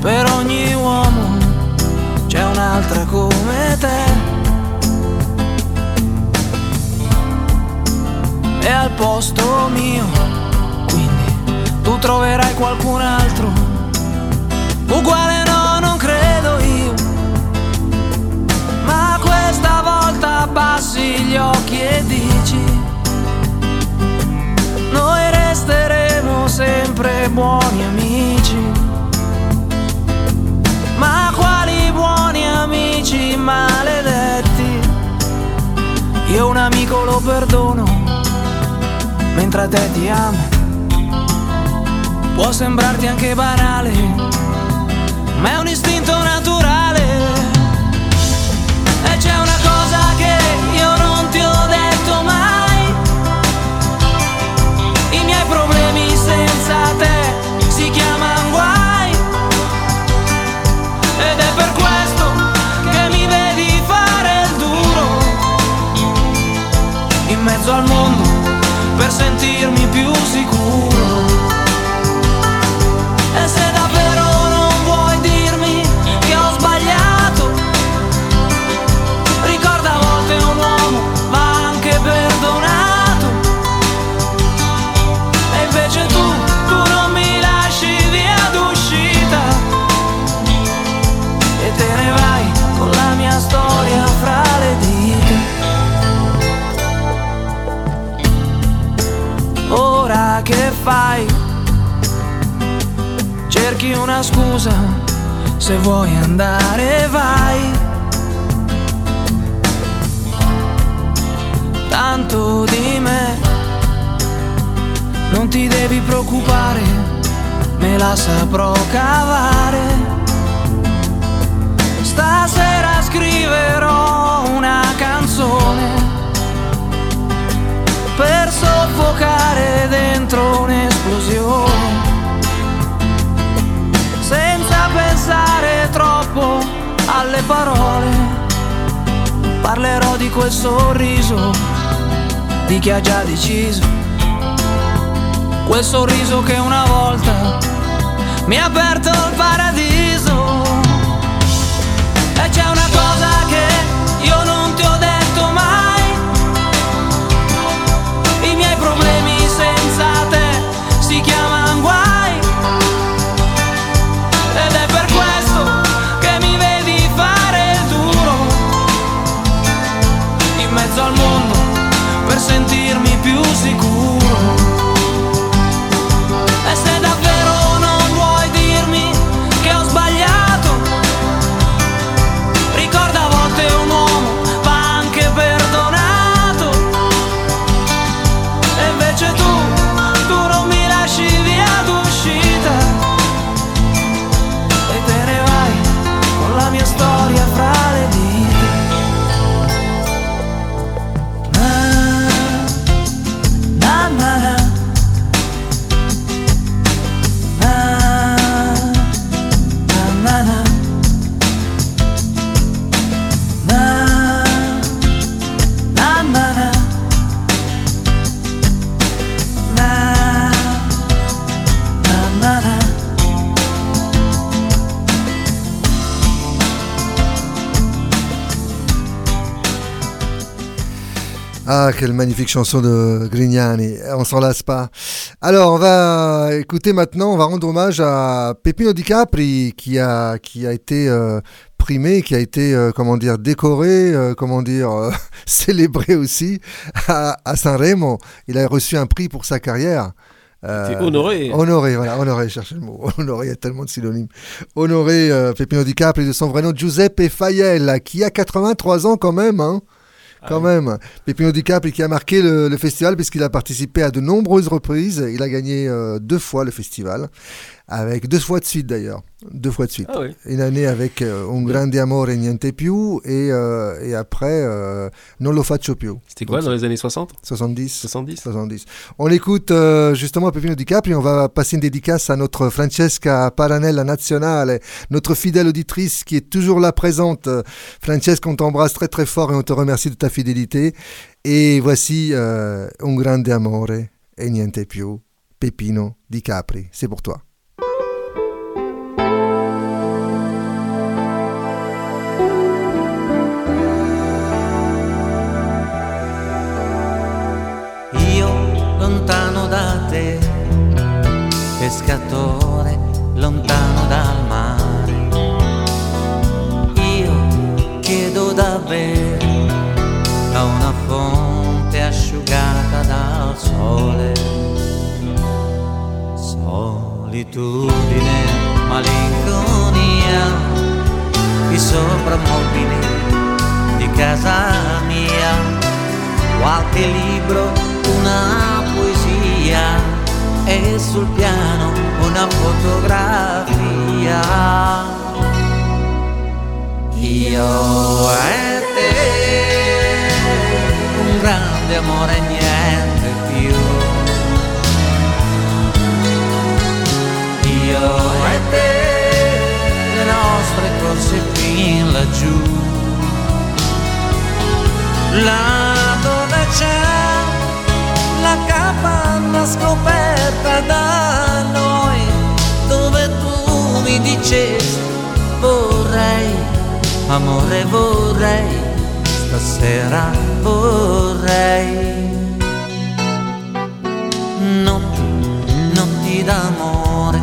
per ogni uomo c'è un'altra come te. E al posto mio, quindi tu troverai qualcun altro. Uguale no, non credo io. Ma questa volta abbassi gli occhi e dici. Noi resteremo sempre buoni amici. Amici maledetti? Io un amico lo perdono, mentre a te ti amo. Può sembrarti anche banale, ma è un scusa, se vuoi andare vai. Tanto di me, non ti devi preoccupare, me la saprò cavare. Stasera scriverò una canzone per soffocare dentro un'esplosione. Pensare troppo alle parole, parlerò di quel sorriso di chi ha già deciso. Quel sorriso che una volta mi ha aperto il paradiso. Ah, quelle magnifique chanson de Grignani. On s'en lasse pas. Alors, on va écouter maintenant, on va rendre hommage à Pepino Di Capri qui a, qui a été euh, primé, qui a été, euh, comment dire, décoré, euh, comment dire, célébré aussi à, à Sanremo. Il a reçu un prix pour sa carrière. honoré. Honoré, voilà, honoré, cherchez le mot. Honoré, il y a tellement de synonymes. Honoré euh, Pepino Di Capri de son vrai nom, Giuseppe Faiella, qui a 83 ans quand même, hein. Quand même. Pepino Di Capri qui a marqué le, le festival puisqu'il a participé à de nombreuses reprises. Il a gagné euh, deux fois le festival. Avec deux fois de suite d'ailleurs. Deux fois de suite. Ah oui. Une année avec euh, Un grande amore e niente più et, euh, et après euh, Non lo faccio più. C'était quoi Donc, dans les années 60 70 70 70. On écoute justement Pepino Di Capri, on va passer une dédicace à notre Francesca Paranella Nazionale, notre fidèle auditrice qui est toujours là présente. Francesca, on t'embrasse très très fort et on te remercie de ta fidélité. Et voici Un grande amore e niente più, Pepino Di Capri. C'est pour toi. Lontano da te, pescatore lontano dal mare. Io chiedo da a una fonte asciugata dal sole. Solitudine, malinconia, i soprammobili di casa mia qualche libro, una poesia e sul piano una fotografia. Io e te, un grande amore niente più. Io e te, le nostre corse fin laggiù là dove c'è capanna scoperta da noi, dove tu mi dicesti vorrei, amore vorrei, stasera vorrei. Notti, notti d'amore,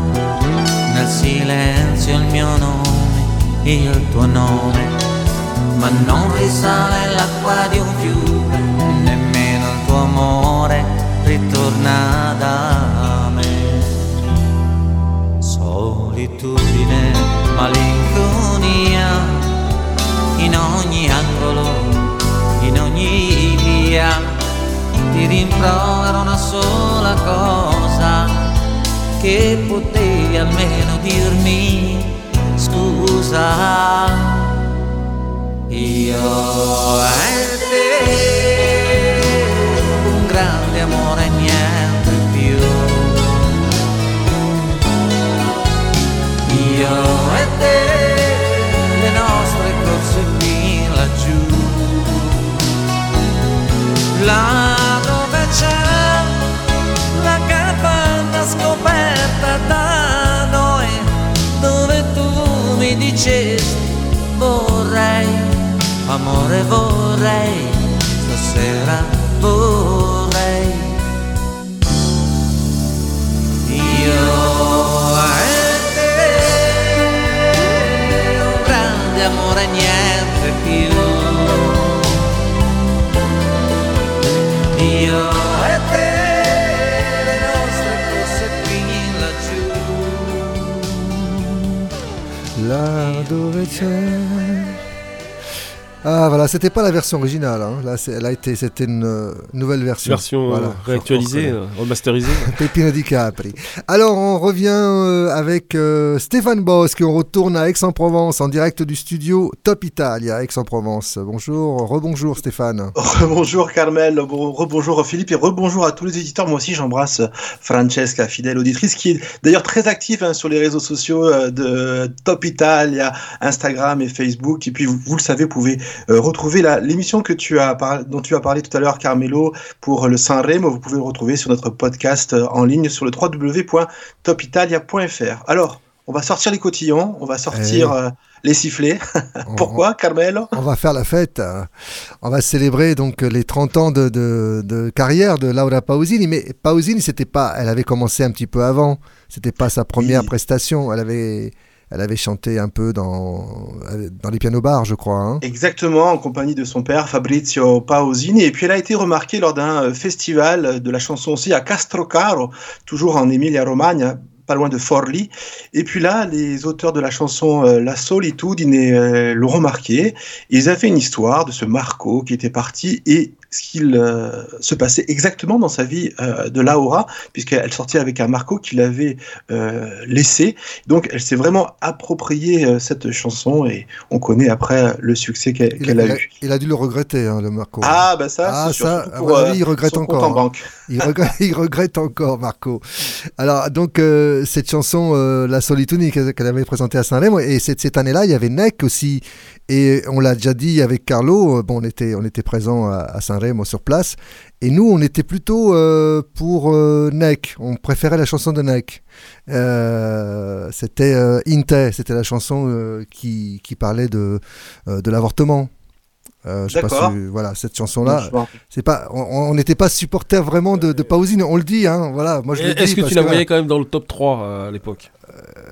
nel silenzio il mio nome, il tuo nome ma non risale l'acqua di un fiume, nemmeno il tuo amore Solitudine, malinconia, in ogni angolo, in ogni via, ti rimprovero una sola cosa, che potevi almeno dirmi scusa. Io e te, un grande amore Io e te, le nostre corse fin laggiù. Là dove c'è la capanna scoperta da noi, dove tu mi dicesti vorrei amore vorrei, stasera 的 Ah voilà, c'était pas la version originale, hein. là c'est- elle a été, c'était une euh, nouvelle version. Version euh, Voilà, réactualisée, euh, remasterisée. Pepino Di Capri. Alors on revient euh, avec euh, Stéphane Bosque, on retourne à Aix-en-Provence en direct du studio Top Italia à Aix-en-Provence. Bonjour, rebonjour Stéphane. Rebonjour Carmel, bon- rebonjour Philippe et rebonjour à tous les éditeurs. Moi aussi j'embrasse Francesca, fidèle auditrice, qui est d'ailleurs très active hein, sur les réseaux sociaux euh, de Top Italia, Instagram et Facebook. Et puis vous, vous le savez, vous pouvez euh, retrouver l'émission que tu as par- dont tu as parlé tout à l'heure, Carmelo, pour le Sanremo. Vous pouvez le retrouver sur notre podcast euh, en ligne sur le www.topitalia.fr. Alors, on va sortir les cotillons, on va sortir Eh. euh, les sifflets. Pourquoi, Carmelo? On va faire la fête. hein. On va célébrer donc les 30 ans de, de- de carrière de Laura Pausini. Mais Pausini, c'était pas. Elle avait commencé un petit peu avant. C'était pas sa première prestation. Elle avait, elle avait chanté un peu dans, dans les pianos bars, je crois. hein. Exactement, en compagnie de son père Fabrizio Pausini. Et puis elle a été remarquée lors d'un euh, festival de la chanson aussi à Castrocaro, toujours en Emilia-Romagna, pas loin de Forlì. Et puis là, les auteurs de la chanson euh, La Solitude euh, l'ont remarqué. Ils avaient une histoire de ce Marco qui était parti et ce qu'il euh, se passait exactement dans sa vie euh, de Laura, puisqu'elle sortait avec un Marco qui l'avait euh, laissé. Donc elle s'est vraiment appropriée cette chanson et on connaît après le succès qu'elle a eu. il a dû le regretter, hein, le Marco. Ah, bah ça, Ah, sûr, ça, pour, avis, il regrette encore. en banque. Il regrette, il regrette encore, Marco. Alors, donc, cette chanson, La Solitude, qu'elle avait présentée à Saint-Rémy, et cette, cette année-là, il y avait Neck aussi. Et on l'a déjà dit avec Carlo, euh, bon, on était, on était présent à, à Saint-Rémy sur place. Et nous, on était plutôt euh, pour euh, Neck. On préférait la chanson de Neck. Euh, c'était euh, Inte, c'était la chanson euh, qui, qui parlait de, euh, de l'avortement. Euh, je sais pas D'accord. si- voilà, cette Non, chanson-là, je m'en rappelle. c'est pas, on- n'était pas supporter vraiment de, de Pausini, on le dit, hein, voilà. Moi je le dis Est-ce que tu la voyais quand même dans le top 3 euh, à l'époque?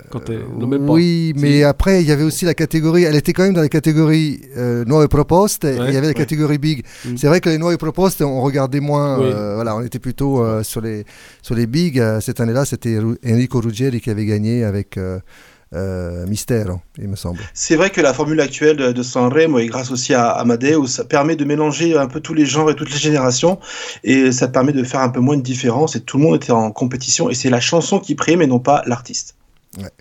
Quand t'es- non, même pas. Oui, mais après, il y avait aussi la catégorie. Elle était quand même dans la catégorie euh, Proposte. et il y avait la ouais. catégorie Big. Mm. C'est vrai que les Nuove Proposte, on regardait moins. Oui. euh, voilà, on était plutôt euh, sur, les, sur les Big. Euh, cette année-là, c'était Ru- Enrico Ruggeri qui avait gagné avec euh, euh, Mystero, il me semble. C'est vrai que la formule actuelle de de Sanremo, et grâce aussi à Amadeus, ça permet de mélanger un peu tous les genres et toutes les générations, et ça permet de faire un peu moins de différence, et tout le monde était en compétition, et c'est la chanson qui prime et non pas l'artiste. Ouais.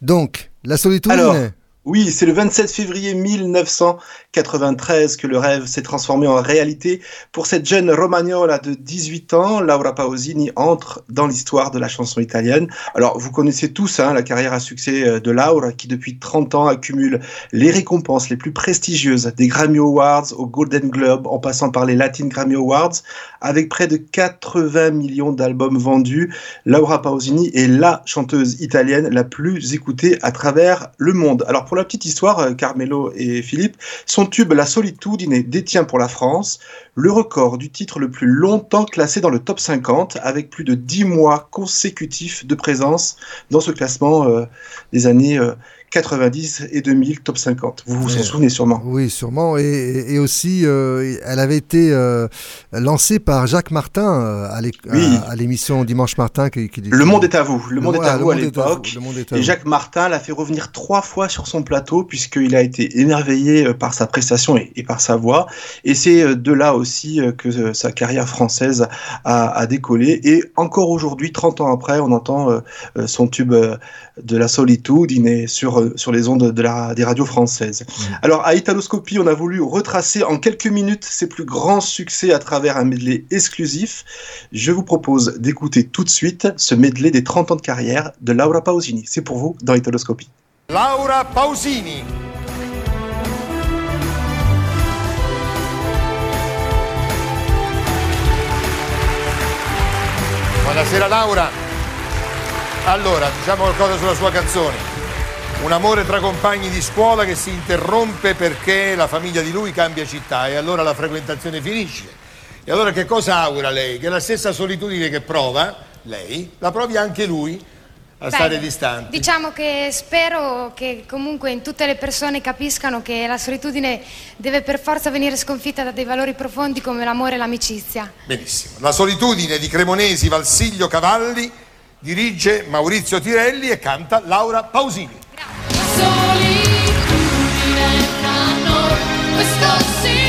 Donc, la solitude. Alors, oui, c'est le 27 février 1993 que le rêve s'est transformé en réalité. Pour cette jeune romagnola de 18 ans, Laura Pausini entre dans l'histoire de la chanson italienne. Alors, vous connaissez tous hein, la carrière à succès euh, de Laura, qui depuis 30 ans accumule les récompenses les plus prestigieuses, des Grammy Awards au Golden Globe, en passant par les Latin Grammy Awards, avec près de 80 millions d'albums vendus. Laura Pausini est la chanteuse italienne la plus écoutée à travers le monde. Pour la petite histoire, euh, Carmelo et Philippe, son tube La Solitude détient pour la France le record du titre le plus longtemps classé dans le top 50, avec plus de 10 mois consécutifs de présence dans ce classement euh, des années euh, 90 et 2000, top 50. Vous vous en souvenez sûrement. Oui, sûrement. Et, aussi, euh, elle avait été euh, lancée par Jacques Martin euh, à Oui. l'émission Dimanche Martin. Qui, qui- Le monde est à vous. Le monde est à vous à l'époque. Et. Jacques Martin l'a fait revenir trois fois sur son plateau puisqu'il a été émerveillé par sa prestation et, et par sa voix. Et c'est de là aussi que sa carrière française a, a décollé. Et encore aujourd'hui, 30 ans après, on entend son tube de la solitude il est sur, euh, sur les ondes de la, des radios françaises. Alors à Italoscopie, on a voulu retracer en quelques minutes ses plus grands succès à travers un medley exclusif. Je vous propose d'écouter tout de suite ce medley des 30 ans de carrière de Laura Pausini. C'est pour vous dans Italoscopie. Laura Pausini. Buonasera Laura. Allora, diciamo qualcosa sulla sua canzone. Un amore tra compagni di scuola che si interrompe perché la famiglia di lui cambia città e allora la frequentazione finisce. E allora che cosa augura lei? Che la stessa solitudine che prova, lei, la provi anche lui a Beh, stare distanti. Diciamo che spero che comunque in tutte le persone capiscano che la solitudine deve per forza venire sconfitta da dei valori profondi come l'amore e l'amicizia. Benissimo. La solitudine di Cremonesi Valsiglio Cavalli dirige Maurizio Tirelli e canta Laura Pausini. Questo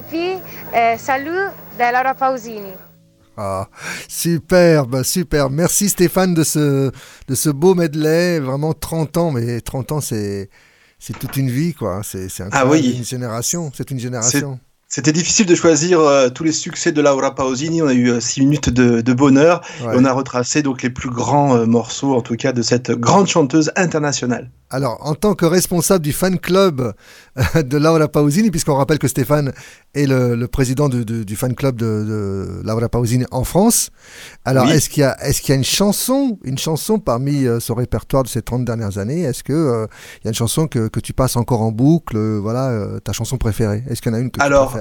de l'Italoscopie, euh, salut de Laura Pausini. Ah, superbe, superbe. Merci Stéphane de ce, de ce beau medley. Vraiment 30 ans, mais 30 ans, c'est, c'est toute une vie, quoi. C'est, c'est Ah oui. une génération. C'est une génération. C'était difficile de choisir euh, tous les succès de Laura Pausini. On a eu 6 minutes de, de bonheur Ouais. et on a retracé donc les plus grands euh, morceaux, en tout cas, de cette grande chanteuse internationale. Alors, en tant que responsable du fan club euh, de Laura Pausini, puisqu'on rappelle que Stéphane est le, le président de- de- du fan club de, Laura Pausini en France, alors Oui. est-ce qu'il y, a- y une chanson, une chanson parmi euh, son répertoire de ces 30 dernières années? Est-ce qu'il il y a une chanson que, que tu passes encore en boucle? Euh, Voilà, euh, ta chanson préférée Est-ce qu'il y en a une que Alors,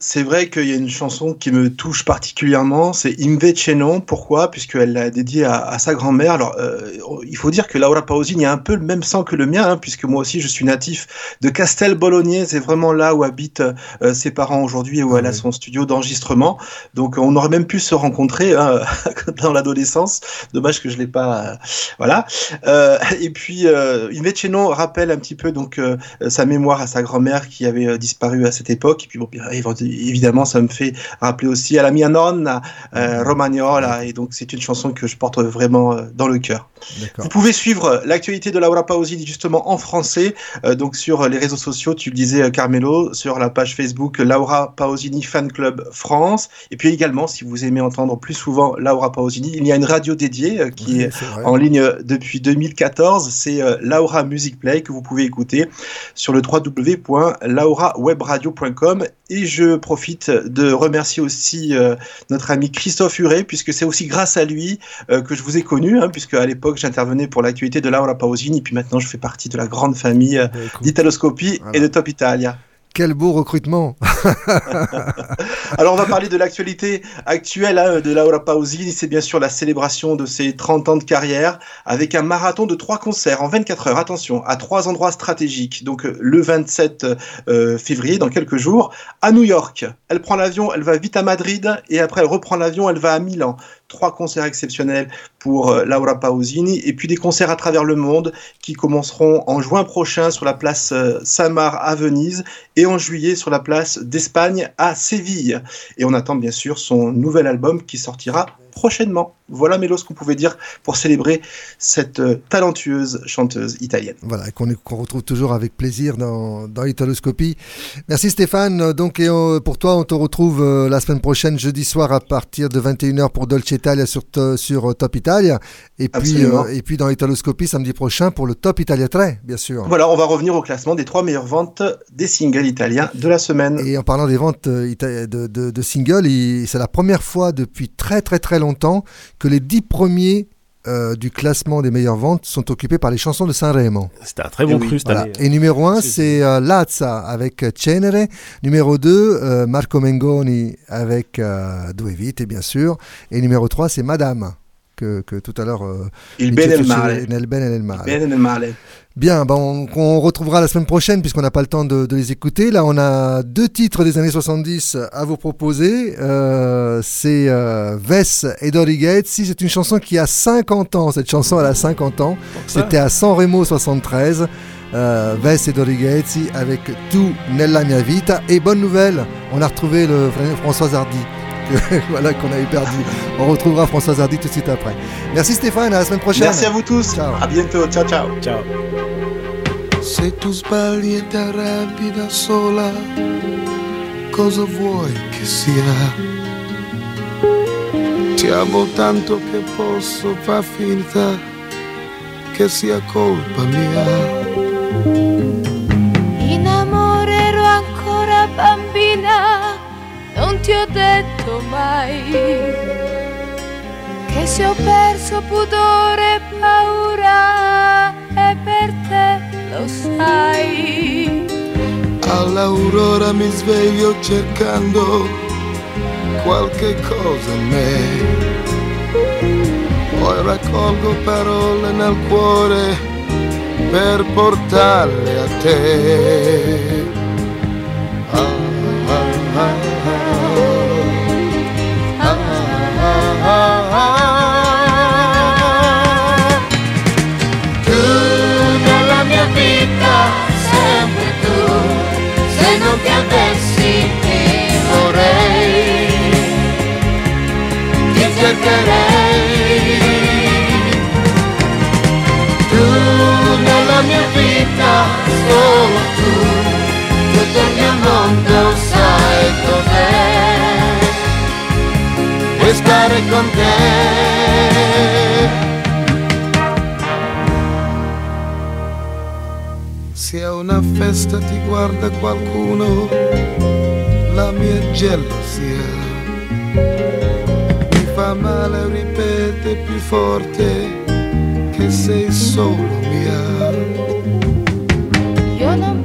C'est vrai qu'il y a une chanson qui me touche particulièrement, c'est Invece non. Pourquoi Puisqu'elle l'a dédiée à, à sa grand-mère. Alors, euh, il faut dire que Laura Pausini a un peu le même sang que le mien, hein, puisque moi aussi je suis natif de Castel Bologna. C'est vraiment là où habitent euh, ses parents aujourd'hui et où elle a son studio d'enregistrement. Donc, on aurait même pu se rencontrer hein, dans l'adolescence. Dommage que je l'ai pas. euh, voilà. Euh, et puis, euh, Invece non rappelle un petit peu donc euh, sa mémoire à sa grand-mère qui avait disparu à cette époque. Et puis, bon, bien, évidemment, ça me fait rappeler aussi à la mia nonna, euh, Romagnola. Et donc, c'est une chanson que je porte vraiment euh, dans le cœur. Vous pouvez suivre l'actualité de Laura Pausini justement en français, euh, donc sur les réseaux sociaux, tu le disais Carmelo, sur la page Facebook Laura Pausini Fan Club France, et puis également si vous aimez entendre plus souvent Laura Pausini, il y a une radio dédiée euh, qui est en ligne depuis 2014, c'est euh, Laura Music Play que vous pouvez écouter sur le www.laurawebradio.com et je profite de remercier aussi euh, notre ami Christophe Huret puisque c'est aussi grâce à lui euh, que je vous ai connu, hein, puisque à l'époque j'intervenais pour l'actualité de Laura Pausini, puis maintenant je fais partie de la grande famille euh, d'Italoscopie et de Top Italia. Quel beau recrutement Alors on va parler de l'actualité actuelle hein, de Laura Pausini, c'est bien sûr la célébration de ses 30 ans de carrière avec un marathon de trois concerts en 24 heures, attention, à trois endroits stratégiques. Donc le 27 euh, février, dans quelques jours, à New York. Elle prend l'avion, elle va vite à Madrid et après elle reprend l'avion, elle va à Milan. Trois concerts exceptionnels pour euh, Laura Pausini et puis des concerts à travers le monde qui commenceront en juin prochain sur la place euh, Samar à Venise et en juillet sur la place d'Espagne à Séville. Et on attend bien sûr son nouvel album qui sortira prochainement. Voilà Mélo ce qu'on pouvait dire pour célébrer cette euh, talentueuse chanteuse italienne. Voilà, qu'on retrouve toujours avec plaisir dans, dans Italoscopie. Merci Stéphane. Donc, et on- pour toi, on te retrouve euh, la semaine prochaine, jeudi soir, à partir de 21h pour Dolce Italia sur, sur euh, Top Italia. Et puis, Absolument. euh, et puis dans Italoscopie, samedi prochain, pour le Top Italia 3, bien sûr. Voilà, on va revenir au classement des trois meilleures ventes des singles italiens de la semaine. Et en parlant des ventes euh, de, de- de singles, c'est la première fois depuis très très très longtemps que les dix premiers euh, du classement des meilleures ventes sont occupés par les chansons de Sanremo. C'était un très bon cru cette année. Et numéro 1, c'est euh, Lazza avec euh, Cenere. Numéro 2, Marco Mengoni avec euh, Due Vite, bien sûr. Et numéro 3, c'est Madame, que, que tout à l'heure... euh, Il Vincenzo bene e il male. E. Bene nel male. Bien, bon, on, on retrouvera la semaine prochaine puisqu'on n'a pas le temps de, de les écouter. Là, on a deux titres des années 70 à vous proposer. Euh, c'est euh, Vess et Dory Gates. Si c'est une chanson qui a 50 ans, cette chanson elle a 50 ans. C'était à San Remo 73. Euh, Vess et Dory Gates avec Tu nella mia vita. Et bonne nouvelle, on a retrouvé le Fr- François Hardy. Que- voilà qu'on avait perdu. On retrouvera François Hardy tout de suite après. Merci Stéphane, à la semaine prochaine. Merci à vous tous. À bientôt. Ciao, ciao. Ciao. Se tu sbagli e ti arrabbi da sola, cosa vuoi che sia? Ti amo tanto che posso far finta che sia colpa mia. In amore ero ancora bambina, non ti ho detto mai che se ho perso pudore e paura è per te, lo sai. All'aurora mi sveglio cercando qualche cosa in me. Poi raccolgo parole nel cuore per portarle a te. Ah, Tu nella mia vita, solo tu, tutto il mio mondo sai cos'è. E stare con te. Se a una festa ti guarda qualcuno, la mia gelosia mi fa male, ripete più forte che sei solo mia. Io non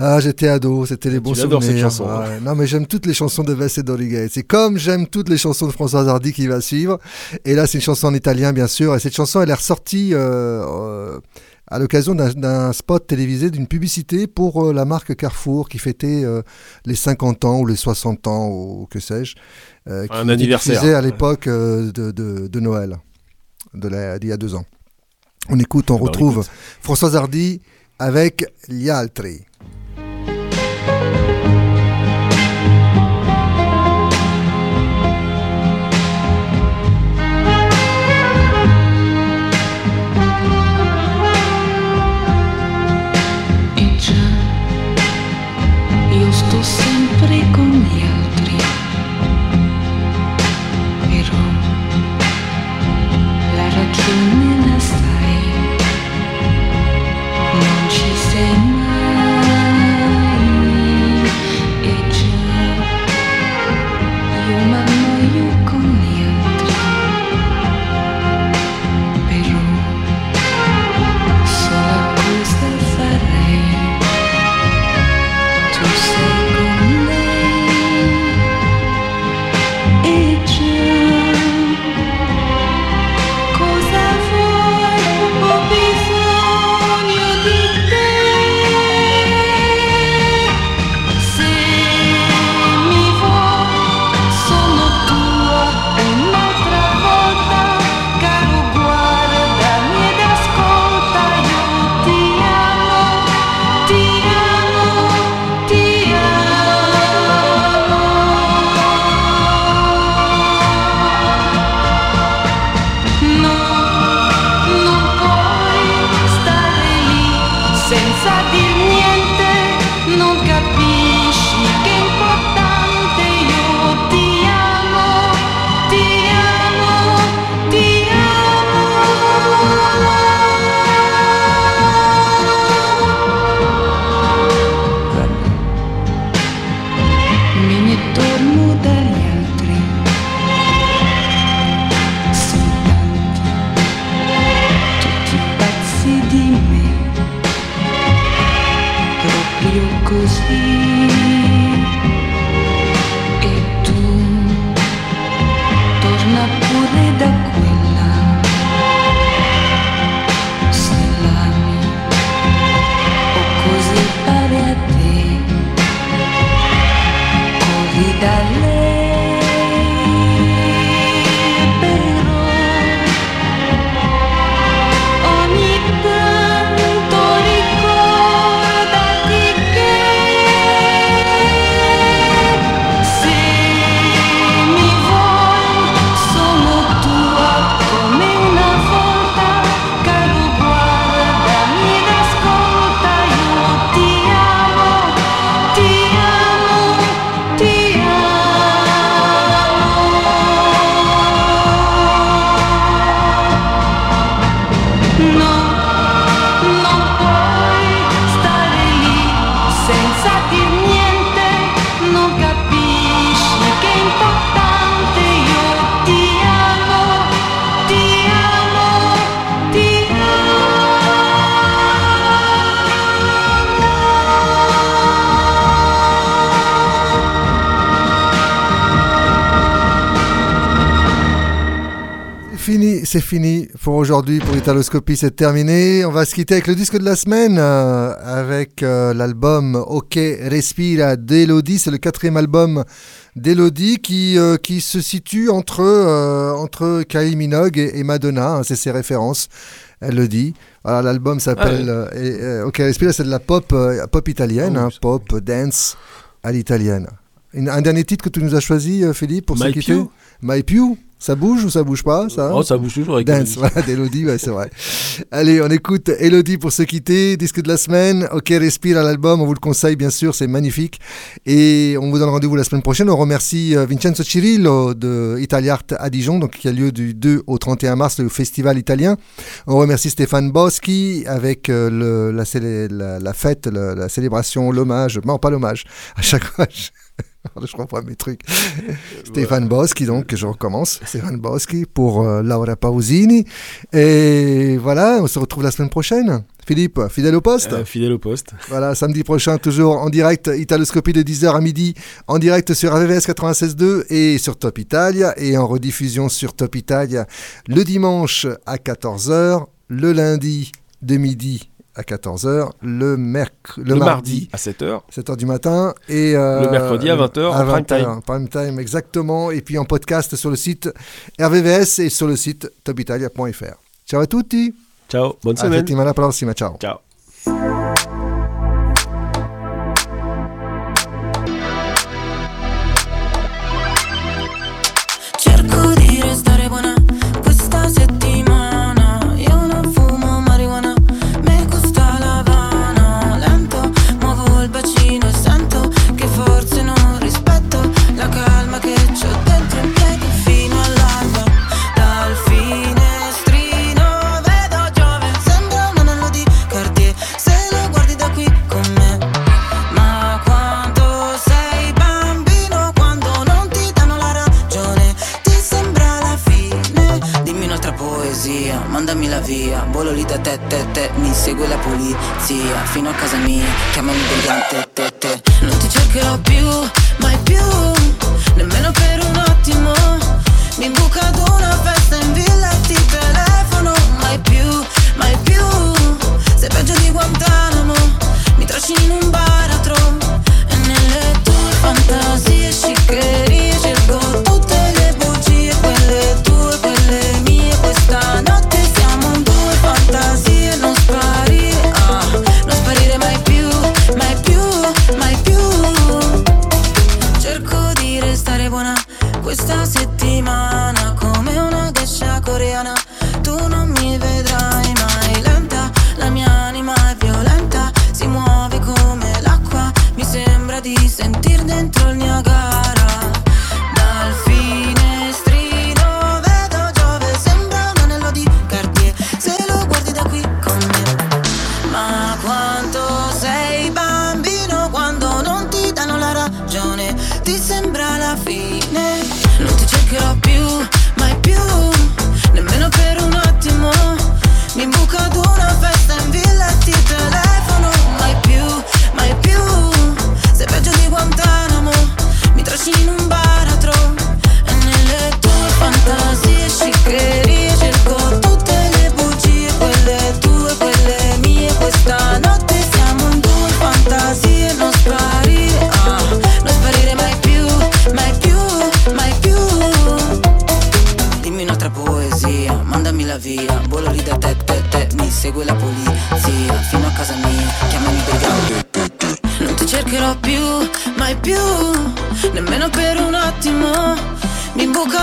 Ah, j'étais ado, c'était les bons Tu souvenirs. cette chanson, hein. Ouais. Non, mais j'aime toutes les chansons de Vess et Dorigay. C'est comme j'aime toutes les chansons de Françoise Hardy qui va suivre. Et là, c'est une chanson en italien, bien sûr. Et cette chanson, elle est ressortie euh, euh, à l'occasion d'un- spot télévisé, d'une publicité pour euh, la marque Carrefour qui fêtait euh, les 50 ans ou les 60 ans ou que sais-je. euh, qui Un anniversaire. à l'époque de, de- de Noël, de d'il y a deux ans. On écoute, on Eh ben, on retrouve écoute. Françoise Hardy avec Gli altri. C'est fini pour aujourd'hui, pour Italoscopie, c'est terminé. On va se quitter avec le disque de la semaine, euh, avec euh, l'album Ok Respira d'Elodie. C'est le quatrième album d'Elodie qui, euh, qui se situe entre, euh, entre Kylie Minogue et, et Madonna. hein, c'est ses références, elle le dit. Voilà, l'album s'appelle Ah Ok Respira, c'est de la pop, pop italienne, Oh, hein, pop, dance à l'italienne. Un dernier titre que tu nous as choisi, Philippe, pour se My quitter Pew. My Pew Ça bouge ou ça bouge pas ça Oh, ça bouge toujours avec Dance, Elodie. voilà, d'Elodie, ouais, c'est vrai. Allez, on écoute Elodie pour se quitter, disque de la semaine. Ok, respire à l'album, on vous le conseille bien sûr, c'est magnifique. Et on vous donne rendez-vous la semaine prochaine. On remercie euh, Vincenzo Cirillo de Italia Art à Dijon, donc qui a lieu du 2 au 31 mars, le festival italien. On remercie Stéphane Boschi avec euh, le, la, la, la fête, le- la célébration, l'hommage. Non, pas l'hommage. À chaque fois, je, reprends mes trucs. Stéphane Boschi, donc, je recommence. Stéphane Boschi pour euh, Laura Pausini. Et voilà, on se retrouve la semaine prochaine. Philippe, fidèle au poste Euh, fidèle au poste. Voilà, samedi prochain, toujours en direct, Italoscopie de 10h à midi, en direct sur RVVS 96.2 et sur Top Italia, et en rediffusion sur Top Italia le dimanche à 14h, le lundi de midi à 14h, le, merc le, Le mardi mardi à 7h. 7h du matin et euh, Le mercredi à 20h en prime time. prime time exactement et puis en podcast sur le site RVVS et sur le site topitalia.fr. Ciao a tutti. Ciao, bonne semaine. settimana prossima, ciao. Ciao. Te, te, te, mi segue la polizia Fino a casa mia, chiamami brigante, te, te Non ti cercherò più, mai più. Nemmeno per un attimo. Mi buca ad una festa in villa e ti telefono. Mai più, mai più. Sei peggio di Guantanamo. Mi trascini in un baratro. E nelle tue fantasie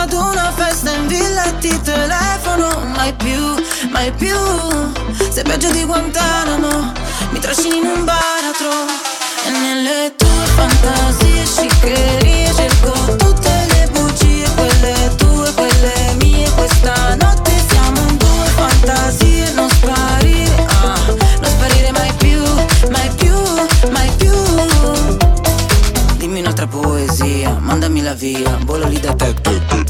ad una festa in villa e ti telefono, mai più, mai più. Sei peggio di Guantanamo, mi trascini in un baratro. E nelle tue fantasie sciccherie cerco tutte le bugie, quelle tue, quelle mie. Questa notte siamo in due fantasie, non sparire, ah, non sparire mai più, mai più, mai più. Dimmi un'altra poesia, mandami la via, volo lì da te.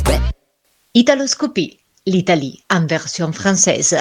Italoscopie, l'Italie en version française.